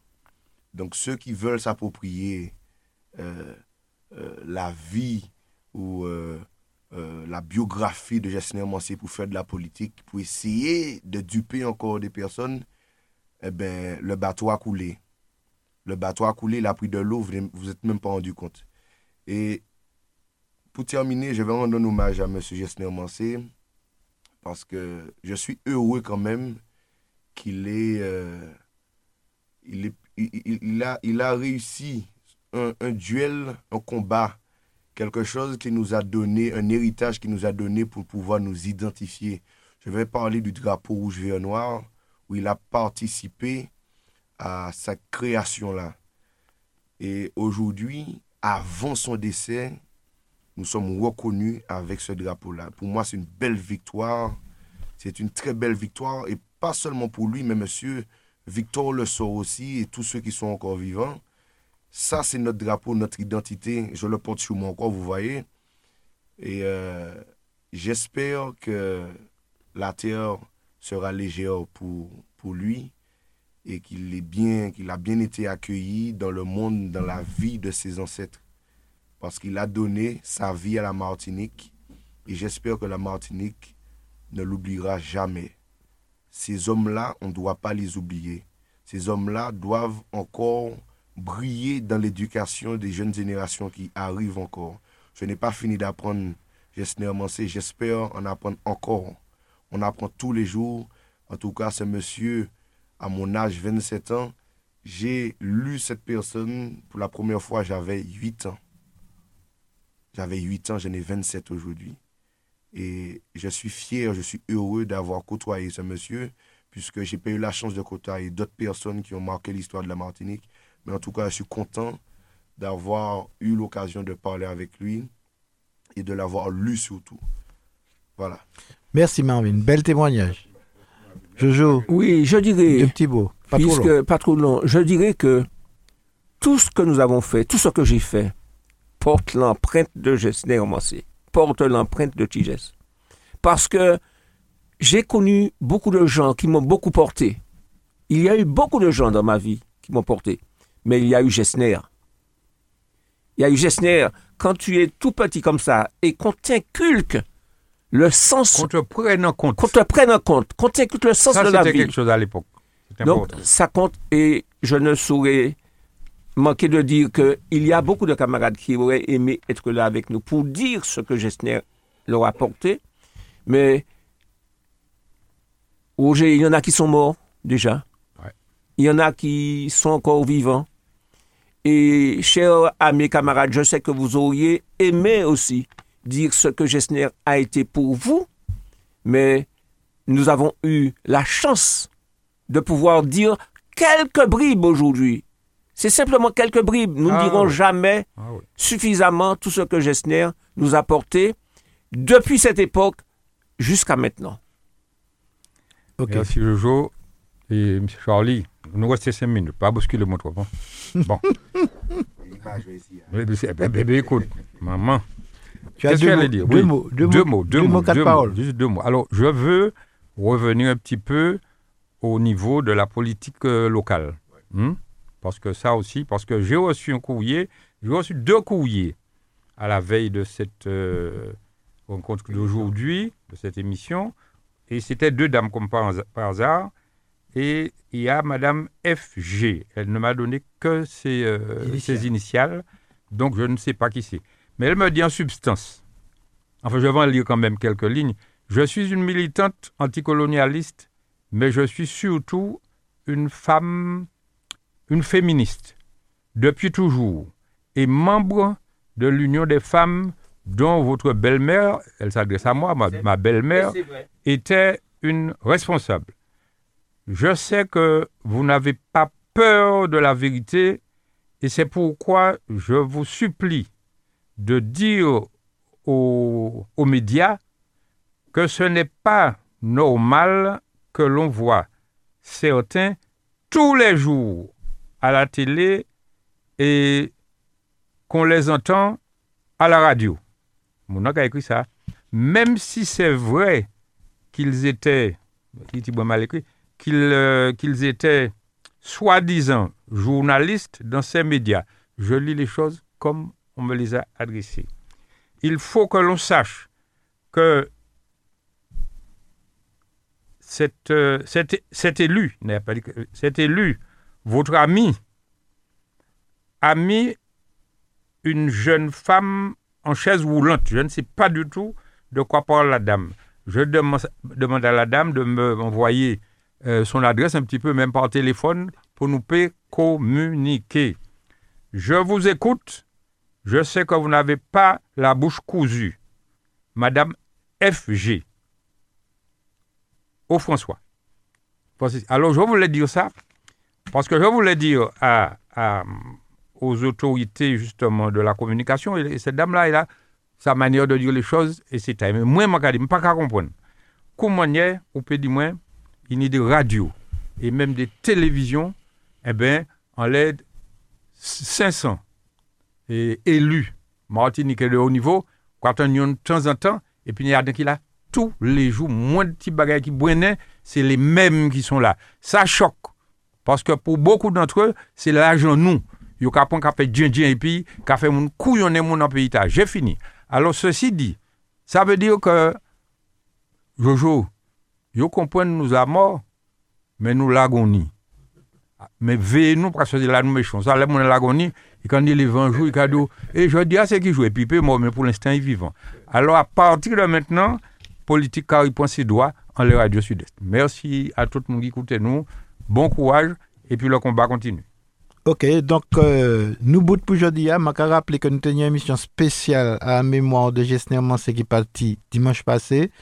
Donc ceux qui veulent s'approprier euh, euh, la vie ou euh, la biographie de Gessner Mancé pour faire de la politique, pour essayer de duper encore des personnes, eh ben, le bateau a coulé. Le bateau a coulé, il a pris de l'eau, vous vous êtes même pas rendu compte. Et pour terminer, je vais rendre un hommage à M. Gessner Mancé, parce que je suis heureux quand même qu'il ait, euh, a, il a réussi un, duel, un combat, quelque chose qui nous a donné, un héritage qui nous a donné pour pouvoir nous identifier. Je vais parler du drapeau rouge, vert, noir où il a participé à sa création-là. Et aujourd'hui, avant son décès, nous sommes reconnus avec ce drapeau-là. Pour moi, c'est une belle victoire. C'est une très belle victoire. Et pas seulement pour lui, mais monsieur Victor le sort aussi et tous ceux qui sont encore vivants. Ça, c'est notre drapeau, notre identité. Je le porte sur mon corps, vous voyez. Et euh, j'espère que la terre sera légère pour, pour lui et qu'il est bien, qu'il a bien été accueilli dans le monde, dans la vie de ses ancêtres. Parce qu'il a donné sa vie à la Martinique et j'espère que la Martinique ne l'oubliera jamais. Ces hommes-là, on ne doit pas les oublier. Ces hommes-là doivent encore briller dans l'éducation des jeunes générations qui arrivent encore. Je n'ai pas fini d'apprendre j'espère en apprendre encore. On apprend tous les jours. En tout cas, ce monsieur, à mon âge, 27 ans, j'ai lu cette personne pour la première fois, j'avais 8 ans. J'avais 8 ans, j'en ai 27 aujourd'hui. Et je suis fier, je suis heureux d'avoir côtoyé ce monsieur, puisque j'ai pas eu la chance de côtoyer d'autres personnes qui ont marqué l'histoire de la Martinique. Mais en tout cas, je suis content d'avoir eu l'occasion de parler avec lui et de l'avoir lu surtout. Voilà. Merci Marvin. Bel témoignage. Jojo, Oui, je dirais. Pas trop puisque long. pas trop long, je dirais que tout ce que nous avons fait, tout ce que j'ai fait, porte l'empreinte de Gessner Massé, porte l'empreinte de Tiges. Parce que j'ai connu beaucoup de gens qui m'ont beaucoup porté. Il y a eu beaucoup de gens dans ma vie qui m'ont porté. Mais il y a eu Gessner. Il y a eu Gessner. Quand tu es tout petit comme ça et qu'on t'inculque le sens, Qu'on te prenne en compte. qu'on te prenne en compte, qu'on t'inculque le sens Ça, de la c'était vie. quelque chose à l'époque. Donc, important. ça compte et je ne saurais manquer de dire qu'il y a beaucoup de camarades qui auraient aimé être là avec nous pour dire ce que Gessner leur a apporté. Mais, Roger, il y en a qui sont morts déjà. Ouais. Il y en a qui sont encore vivants. Et, chers amis camarades, je sais que vous auriez aimé aussi dire ce que Gessner a été pour vous, mais nous avons eu la chance de pouvoir dire quelques bribes aujourd'hui. C'est simplement quelques bribes. Nous Ah ne dirons oui. jamais Ah oui. suffisamment tout ce que Gessner nous a apporté depuis cette époque jusqu'à maintenant. Merci Jojo. Et M. Charlie, nous restons 5 minutes, pas bousculer mon trop. Bon. bon. Est ici. hein. Bébé, c'est- bébé, bébé, écoute, maman. Tu as Qu'est-ce que deux tu allais mots, dire deux Oui, mots, deux deux mots, mots, deux mots, mots, quatre deux paroles. Juste deux mots. Alors, je veux revenir un petit peu au niveau de la politique euh, locale. Hmm? Parce que ça aussi, parce que j'ai reçu un courrier, j'ai reçu deux courriers à la veille de cette euh, rencontre d'aujourd'hui, de cette émission. Et c'était deux dames comme par, hasa- par hasard. Et il y a Madame FG. Elle ne m'a donné que ses, euh, Initiales. ses initiales. Donc, je ne sais pas qui c'est. Mais elle me dit en substance. Enfin, je vais en lire quand même quelques lignes. Je suis une militante anticolonialiste, mais je suis surtout une femme, une féministe, depuis toujours, et membre de l'Union des femmes dont votre belle-mère, elle s'adresse à moi, ma, ma belle-mère, était une responsable. Je sais que vous n'avez pas peur de la vérité et c'est pourquoi je vous supplie de dire aux, aux médias que ce n'est pas normal que l'on voit certains tous les jours à la télé et qu'on les entend à la radio. Mon a écrit ça. Même si c'est vrai qu'ils étaient, mal écrit, qu'ils euh, étaient soi-disant journalistes dans ces médias. Je lis les choses comme on me les a adressées. Il faut que l'on sache que cet, euh, cet, cet élu, cet élu, votre ami, a mis une jeune femme en chaise roulante. Je ne sais pas du tout de quoi parle la dame. Je demande, à la dame de me envoyer euh, son adresse un petit peu, même par téléphone, pour nous communiquer. Je vous écoute. Je sais que vous n'avez pas la bouche cousue. Madame FG. Au François. Alors, je voulais dire ça parce que je voulais dire à, à- aux autorités, justement, de la communication, et, et cette dame-là, elle a sa manière de dire les choses, et c'est ça. Mais moi, je ne peux pas comprendre. Comment a, on peut dire, moi, il y a des radios et même des télévisions, eh bien, on l'aide 500 et élus Martinique de haut niveau, quand on y a de temps en temps, et puis il y a qui là tous les jours, moins de petits bagages qui brûlent, c'est les mêmes qui sont là. Ça choque. Parce que pour beaucoup d'entre eux, c'est l'argent nous. Ils ont fait djin djin et puis qu'à fait mon couillonner mon pays. J'ai fini. Alors ceci dit, ça veut dire que Jojo, ils comprennent nous à mort, mais nous l'agonie. Mais veillez nous parce que là nous méchons. Ça, là, mon l'agonie, et quand il est 20 jours, il dit, et je dis à ceux qui jouent, et puis mort, mais pour l'instant, il est vivant. Alors, à partir de maintenant, politique, car il prend ses doigts en les radios sud-est. Merci à tout le monde qui écoute nous. Bon courage, et puis le combat continue. Ok, donc euh, nous bout pour aujourd'hui, je vais rappeler que nous tenions une émission spéciale à la mémoire de Gessner Mansé qui est parti dimanche passé.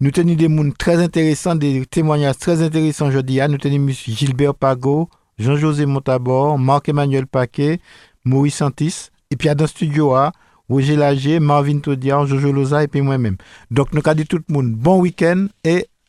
Nous tenions des mondes très intéressants, des témoignages très intéressants aujourd'hui. Nous tenions. Gilbert Pagot, Jean-José Montabor, Marc-Emmanuel Paquet, Maurice Santis, et puis à dans le studio A, Roger Lager, Marvin Taudian, Jojo Loza et puis moi-même. Donc nous avons dit tout le monde bon week-end et